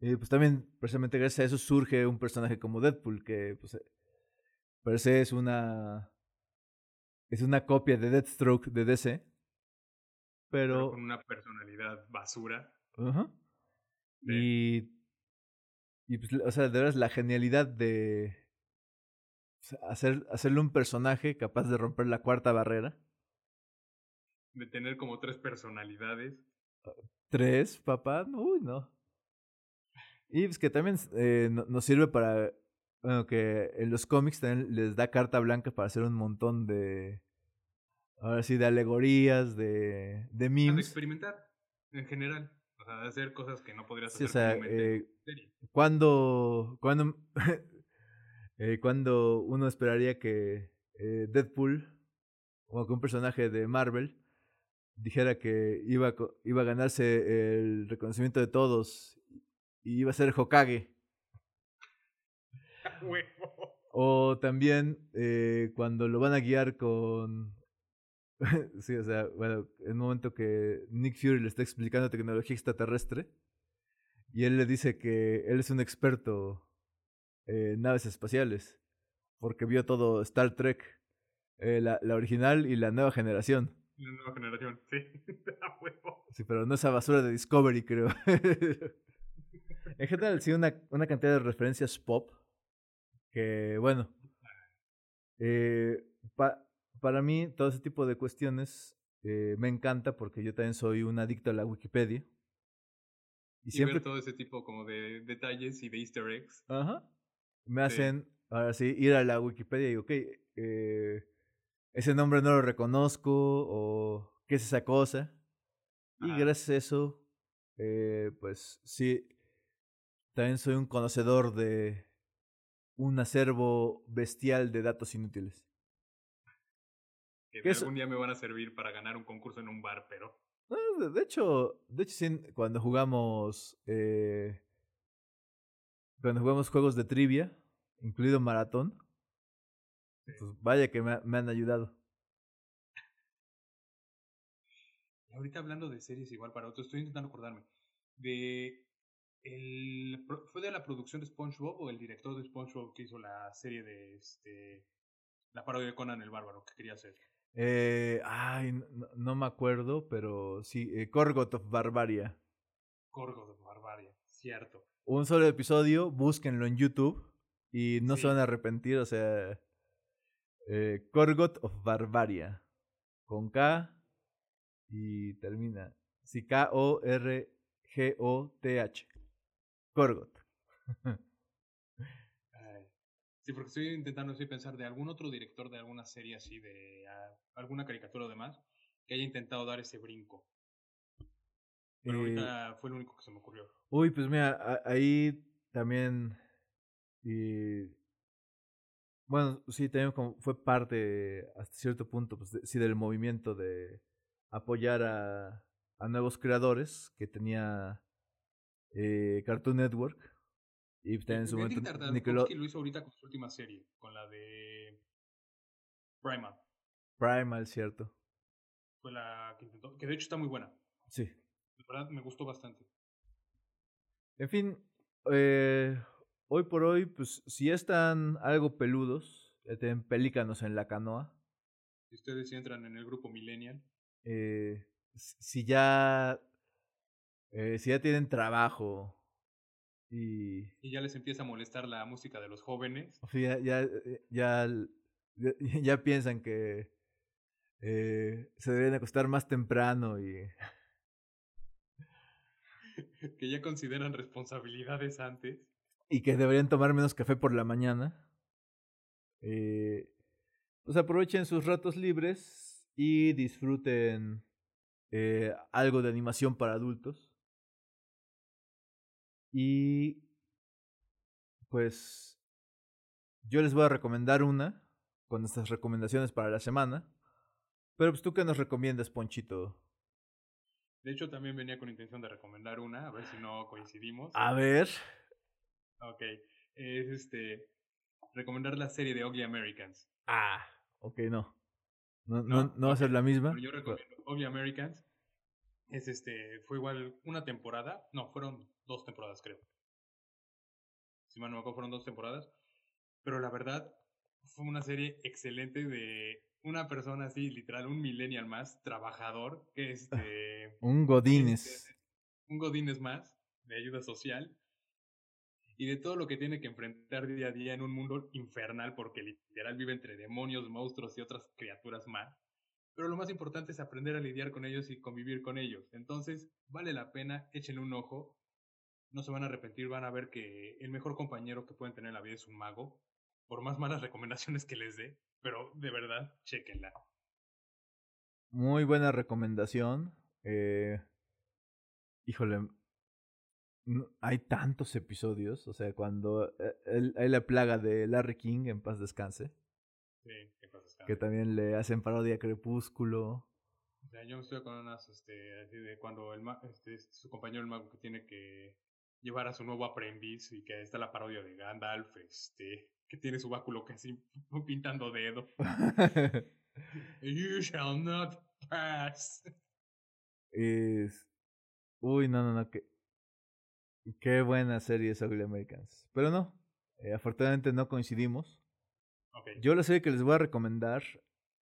Y pues también, precisamente gracias a eso, surge un personaje como Deadpool, que pues eh, per se es una. Es una copia de Deathstroke de DC. Pero Pero. con una personalidad basura. Ajá. Sí. Y. Y pues, o sea, de veras la genialidad de. Hacer, hacerle un personaje capaz de romper la cuarta barrera. De tener como tres personalidades. Tres, papá. Uy, no. Y pues que también eh, no- nos sirve para. Bueno, que en los cómics también les da carta blanca para hacer un montón de. Ahora sí, de alegorías, de, de Han de memes. experimentar, en general. O sea, de hacer cosas que no podrías Sí, o hacer sea, eh, cuando, eh, cuando uno esperaría que eh, Deadpool o que un personaje de Marvel dijera que iba iba a ganarse el reconocimiento de todos y iba a ser Hokage. O también eh, cuando lo van a guiar con... sí, o sea, bueno, en un momento que Nick Fury le está explicando tecnología extraterrestre y él le dice que él es un experto en naves espaciales porque vio todo Star Trek, eh, la, la original y la nueva generación. La nueva generación, sí. sí, pero no esa basura de Discovery, creo. en general, sí, una, una cantidad de referencias pop que, bueno, eh, para mí todo ese tipo de cuestiones eh, me encanta porque yo también soy un adicto a la Wikipedia. Y, siempre ver todo ese tipo como de detalles y de easter eggs. Ajá. Me hacen, ahora sí, ir a la Wikipedia y digo, ok, eh, ese nombre no lo reconozco o qué es esa cosa. Y gracias a eso, eh, pues sí, también soy un conocedor de un acervo bestial de datos inútiles. Que algún día me van a servir para ganar un concurso en un bar, pero... de hecho, de hecho cuando jugamos... Eh, cuando jugamos juegos de trivia, incluido maratón, pues vaya que me, me han ayudado. Ahorita hablando de series igual para otros, estoy intentando acordarme. De el, ¿Fue de la producción de SpongeBob o el director de SpongeBob que hizo la serie de este la parodia de Conan el Bárbaro que quería hacer? Eh, ay, no, me acuerdo, pero sí, eh, Corgot of Barbaria. Corgot of Barbaria, cierto. Un solo episodio, búsquenlo en YouTube y no se van a arrepentir, o sea, eh, Corgot of Barbaria, con K y termina, sí, K-O-R-G-O-T-H. Corgot. sí, porque estoy intentando pensar de algún otro director de alguna serie así, de ah, alguna caricatura o demás, que haya intentado dar ese brinco. Pero ahorita eh, fue el único que se me ocurrió. Uy, pues mira, ahí también. Y, bueno, sí, también como fue parte hasta cierto punto, pues sí, del movimiento de apoyar a, a nuevos creadores que tenía eh, Cartoon Network. Y también en su momento lo hizo ahorita con su última serie, con la de Primal. Primal, cierto. Fue la que intentó, que de hecho está muy buena. Sí. De verdad me gustó bastante. En fin, eh, hoy por hoy, pues si están algo peludos, tienen pelícanos en la canoa. Si ustedes entran en el grupo Millennial. Eh, si ya eh, si ya tienen trabajo y... Y ya les empieza a molestar la música de los jóvenes. O sea, ya, eh, ya, ya, ya, piensan que eh, se deberían acostar más temprano y... que ya consideran responsabilidades antes. Y que deberían tomar menos café por la mañana. Eh, pues aprovechen sus ratos libres y disfruten eh, algo de animación para adultos. Y pues yo les voy a recomendar una con nuestras recomendaciones para la semana. Pero pues tú qué nos recomiendas, Ponchito? De hecho, también venía con intención de recomendar una, a ver si no coincidimos. A ver. Ok. Es este. Recomendar la serie de Ugly Americans. Ah, ok, no. No, no, no, va a ser la misma. yo recomiendo Ugly Americans. Es este. Fue igual una temporada. No, fueron dos temporadas, creo. Si mal no me acuerdo, fueron dos temporadas. Pero la verdad, fue una serie excelente de una persona así, literal, un millennial más, trabajador, que este... un Godines. Este, un Godines más, de ayuda social. Y de todo lo que tiene que enfrentar día a día en un mundo infernal, porque literal vive entre demonios, monstruos y otras criaturas más. Pero lo más importante es aprender a lidiar con ellos y convivir con ellos. Entonces, vale la pena, échenle un ojo no se van a arrepentir, van a ver que el mejor compañero que pueden tener en la vida es un mago, por más malas recomendaciones que les dé, pero de verdad, chequenla. Muy buena recomendación. Eh, híjole, hay tantos episodios, o sea, cuando eh, hay la plaga de Larry King, en paz descanse. Sí, en paz descanse. Que también le hacen parodia a Crepúsculo. O sea, yo me estoy con unas, este, así de cuando el este, su compañero el mago que tiene que llevar a su nuevo aprendiz y que está la parodia de Gandalf, este, que tiene su báculo casi pintando dedo. you shall not pass. Es... Uy, no, no, no, qué, qué buena serie es Ugly Americans. Pero no, eh, afortunadamente no coincidimos. Okay. Yo la serie que les voy a recomendar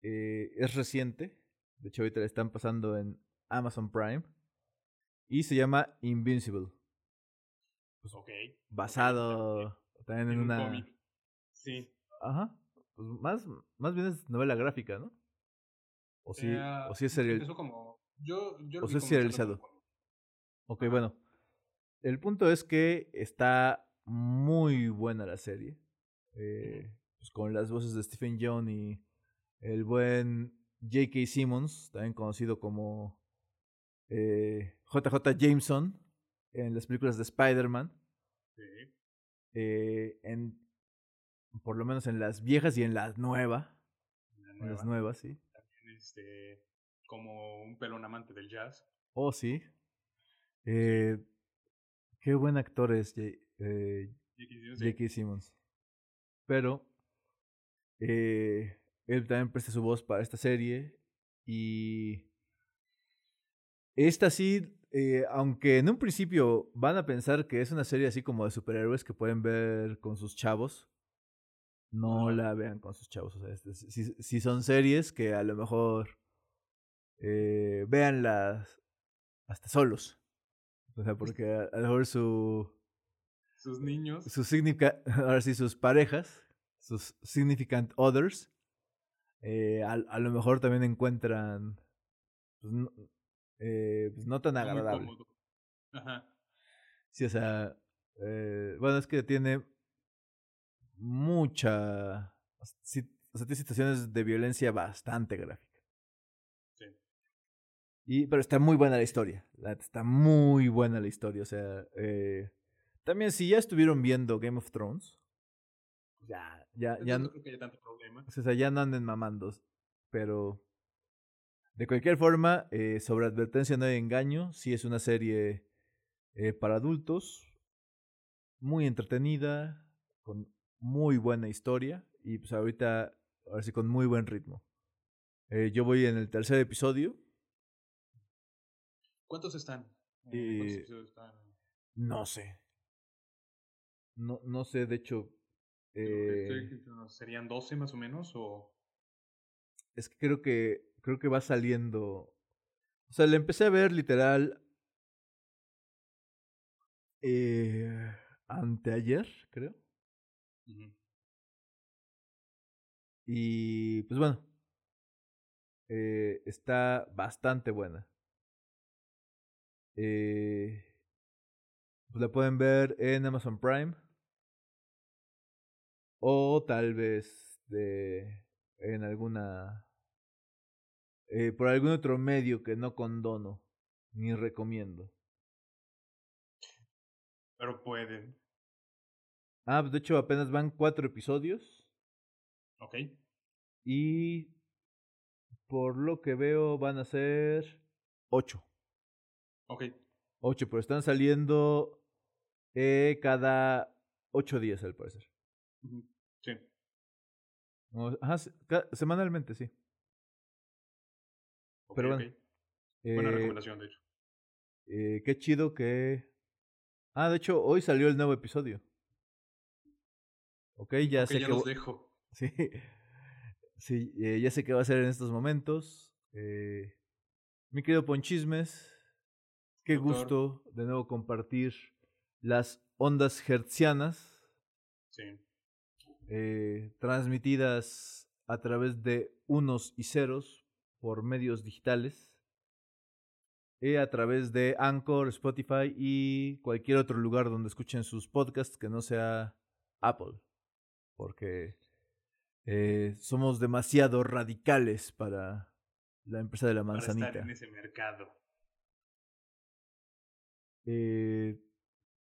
eh, es reciente. De hecho, ahorita la están pasando en Amazon Prime. Y se llama Invincible. Pues, ok. Basado okay. también en, en una. Un. Sí. Ajá. Pues más, más bien es novela gráfica, ¿no? O sí, Eh, o sí es serial. Empezó como. Yo, yo O es serializado. como. Ok, Ajá. bueno. El punto es que está muy buena la serie. Eh, pues con las voces de Stephen Young y el buen J.K. Simmons, también conocido como eh, JJ Jameson en las películas de Spider-Man. Sí. eh, en, por lo menos en las viejas y en las nuevas. La En nueva. las nuevas, sí. También, este, como un pelón amante del jazz. Oh, sí. Eh, qué buen actor es J- eh. J.K. Simmons. Pero eh, él también presta su voz para esta serie. Y esta sí, eh, aunque en un principio van a pensar que es una serie así como de superhéroes que pueden ver con sus chavos, no la vean con sus chavos. O sea, este, si, si son series que a lo mejor eh, veanlas hasta solos. O sea, porque a, a lo mejor su, Sus niños. sus significa, ahora sí, sus parejas, sus significant others, eh, a, a lo mejor también encuentran pues, no, eh, pues, no tan agradable. Ajá. Sí, o sea, eh, bueno, es que tiene mucha, o sea, tiene situaciones de violencia bastante gráfica. Sí. Y, pero está muy buena la historia. la Está muy buena la historia. O sea, eh, también si ya estuvieron viendo Game of Thrones, ya, ya, Entonces ya, no creo que haya tanto problema. o sea, ya no anden mamando. Pero de cualquier forma, eh, sobre advertencia no hay engaño. Sí es una serie eh, para adultos, muy entretenida, con muy buena historia y pues ahorita, ahora sí, con muy buen ritmo. Eh, yo voy en el tercer episodio. ¿Cuántos están? Eh, Eh, ¿Cuántos episodios están? No sé. No, no sé, de hecho. Eh, ¿Serían 12 más o menos? O... es que creo que creo que va saliendo. O sea, le empecé a ver literal. Eh, anteayer, creo. Y pues bueno. eh, está bastante buena. Eh, pues la pueden ver en Amazon Prime. O tal vez de, en alguna. eh, por algún otro medio que no condono ni recomiendo. Pero pueden. Ah, pues de hecho apenas van cuatro episodios. Ok. Y por lo que veo van a ser ocho. Ok. Ocho, pero están saliendo eh, cada ocho días al parecer. Sí. Ajá, semanalmente, sí. Pero bueno, Buena Eh, recomendación, de hecho. eh, qué chido que... Ah, de hecho, hoy salió el nuevo episodio. Ok, ya sé ya que... los dejo. Sí, sí eh, ya sé qué va a ser en estos momentos. Eh, mi querido Ponchismes, qué Doctor. gusto de nuevo compartir las ondas hertzianas Sí. eh, transmitidas a través de unos y ceros por medios digitales, a través de Anchor, Spotify y cualquier otro lugar donde escuchen sus podcasts que no sea Apple, porque eh, somos demasiado radicales para la empresa de la Para estar manzanita. en ese mercado. Eh,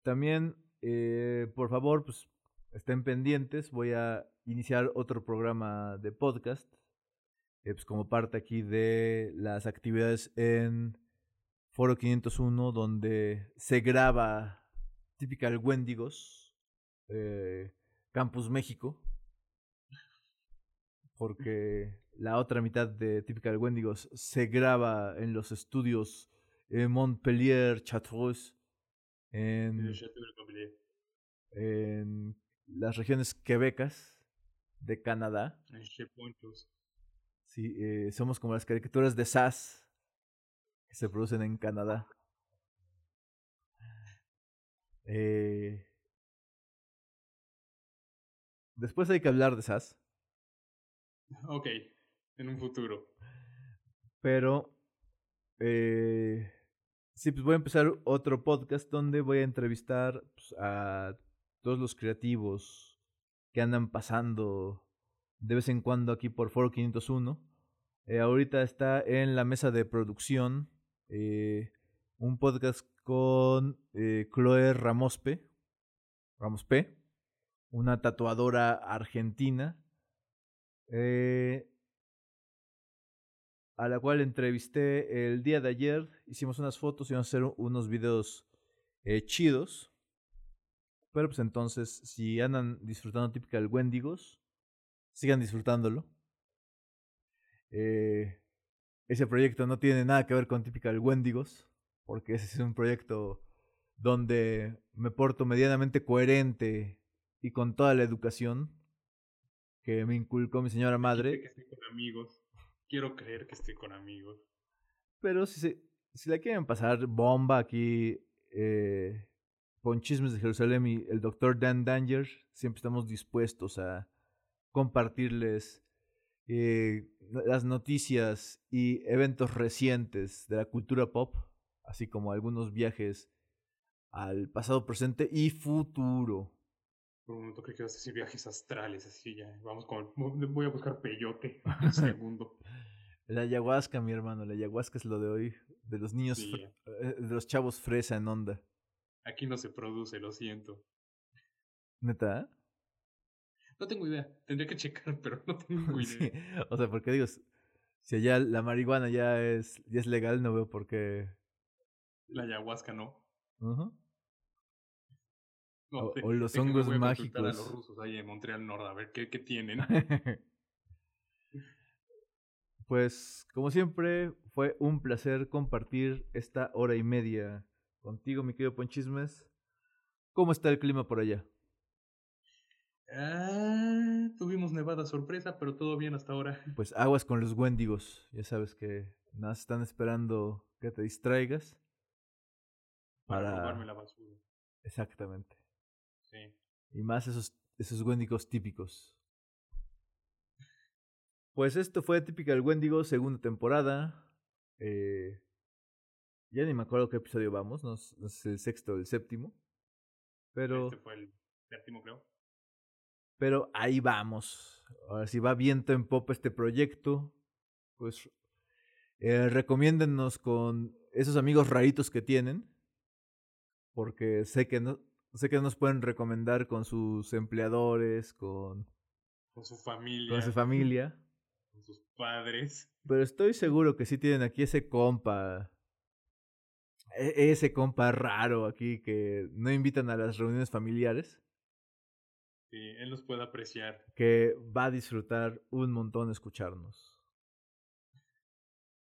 también, eh, por favor, pues estén pendientes. Voy a iniciar otro programa de podcast. eh, pues, como parte aquí de las actividades en Foro 501, donde se graba Typical Wendigos, eh, Campus México, porque la otra mitad de Typical Wendigos se graba en los estudios eh, Montpellier, Chartreuse, en, en las regiones quebecas de Canadá. Sí, eh, somos como las caricaturas de SAS que se producen en Canadá. Eh, después hay que hablar de SAS. Ok, en un futuro. Pero eh, sí, pues voy a empezar otro podcast donde voy a entrevistar pues, a todos los creativos que andan pasando de vez en cuando aquí por Foro 501. Eh, ahorita está en la mesa de producción eh, un podcast con eh, Chloe Ramospe, Ramospe, una tatuadora argentina, eh, a la cual entrevisté el día de ayer. Hicimos unas fotos y vamos a hacer unos videos eh, chidos. Pero pues entonces, si andan disfrutando Typical Wendigos, sigan disfrutándolo. Eh, ese proyecto no tiene nada que ver con Typical Wendigos, porque ese es un proyecto donde me porto medianamente coherente y con toda la educación que me inculcó mi señora madre. Que estoy con amigos. Quiero creer que estoy con amigos. Pero si, se, si la quieren pasar bomba aquí eh, con Chismes de Jerusalén y el doctor Dan Danger, siempre estamos dispuestos a compartirles eh, las noticias y eventos recientes de la cultura pop, así como algunos viajes al pasado, presente y futuro. Por un momento creí que ibas a decir viajes astrales, así ya. Vamos con. Voy a buscar peyote. Un segundo. La ayahuasca, mi hermano. La ayahuasca es lo de hoy. De los niños. Sí. eh, De los chavos fresa en onda. Aquí no se produce, lo siento. ¿Neta? No tengo idea. Tendría que checar, pero no tengo idea. Sí. O sea, porque digo, si allá la marihuana ya es, ya es legal, no veo por qué. La ayahuasca no. Ujú. No, O- los hongos voy a consultar A mágicos. los rusos ahí en Montreal Nord, a ver qué, qué tienen. pues, como siempre, fue un placer compartir esta hora y media contigo, mi querido Ponchismes. ¿Cómo está el clima por allá? Ah, tuvimos nevada sorpresa, pero todo bien hasta ahora. Pues aguas con los Wendigos. Ya sabes que nada están esperando que te distraigas. Para, Para- robarme la basura. Exactamente. Sí. Y más esos, esos Wendigos típicos. Pues esto fue Typical Wendigo, segunda temporada. Eh, ya ni me acuerdo qué episodio vamos, no, no sé si el sexto o el séptimo. Pero, Este fue el séptimo, creo. pero ahí vamos. Ahora si va viento en popa este proyecto, pues eh, recomiéndennos con esos amigos raritos que tienen. Porque sé que no, sé que nos pueden recomendar con sus empleadores, con, Con su familia. con su familia. Con sus padres. Pero estoy seguro que sí tienen aquí ese compa. e- Ese compa raro aquí que no invitan a las reuniones familiares. Sí, él los puede apreciar. Que va a disfrutar un montón escucharnos.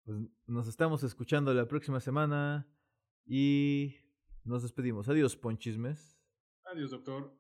Pues nos estamos escuchando la próxima semana. Y nos despedimos. Adiós, Ponchismes. Adiós, doctor.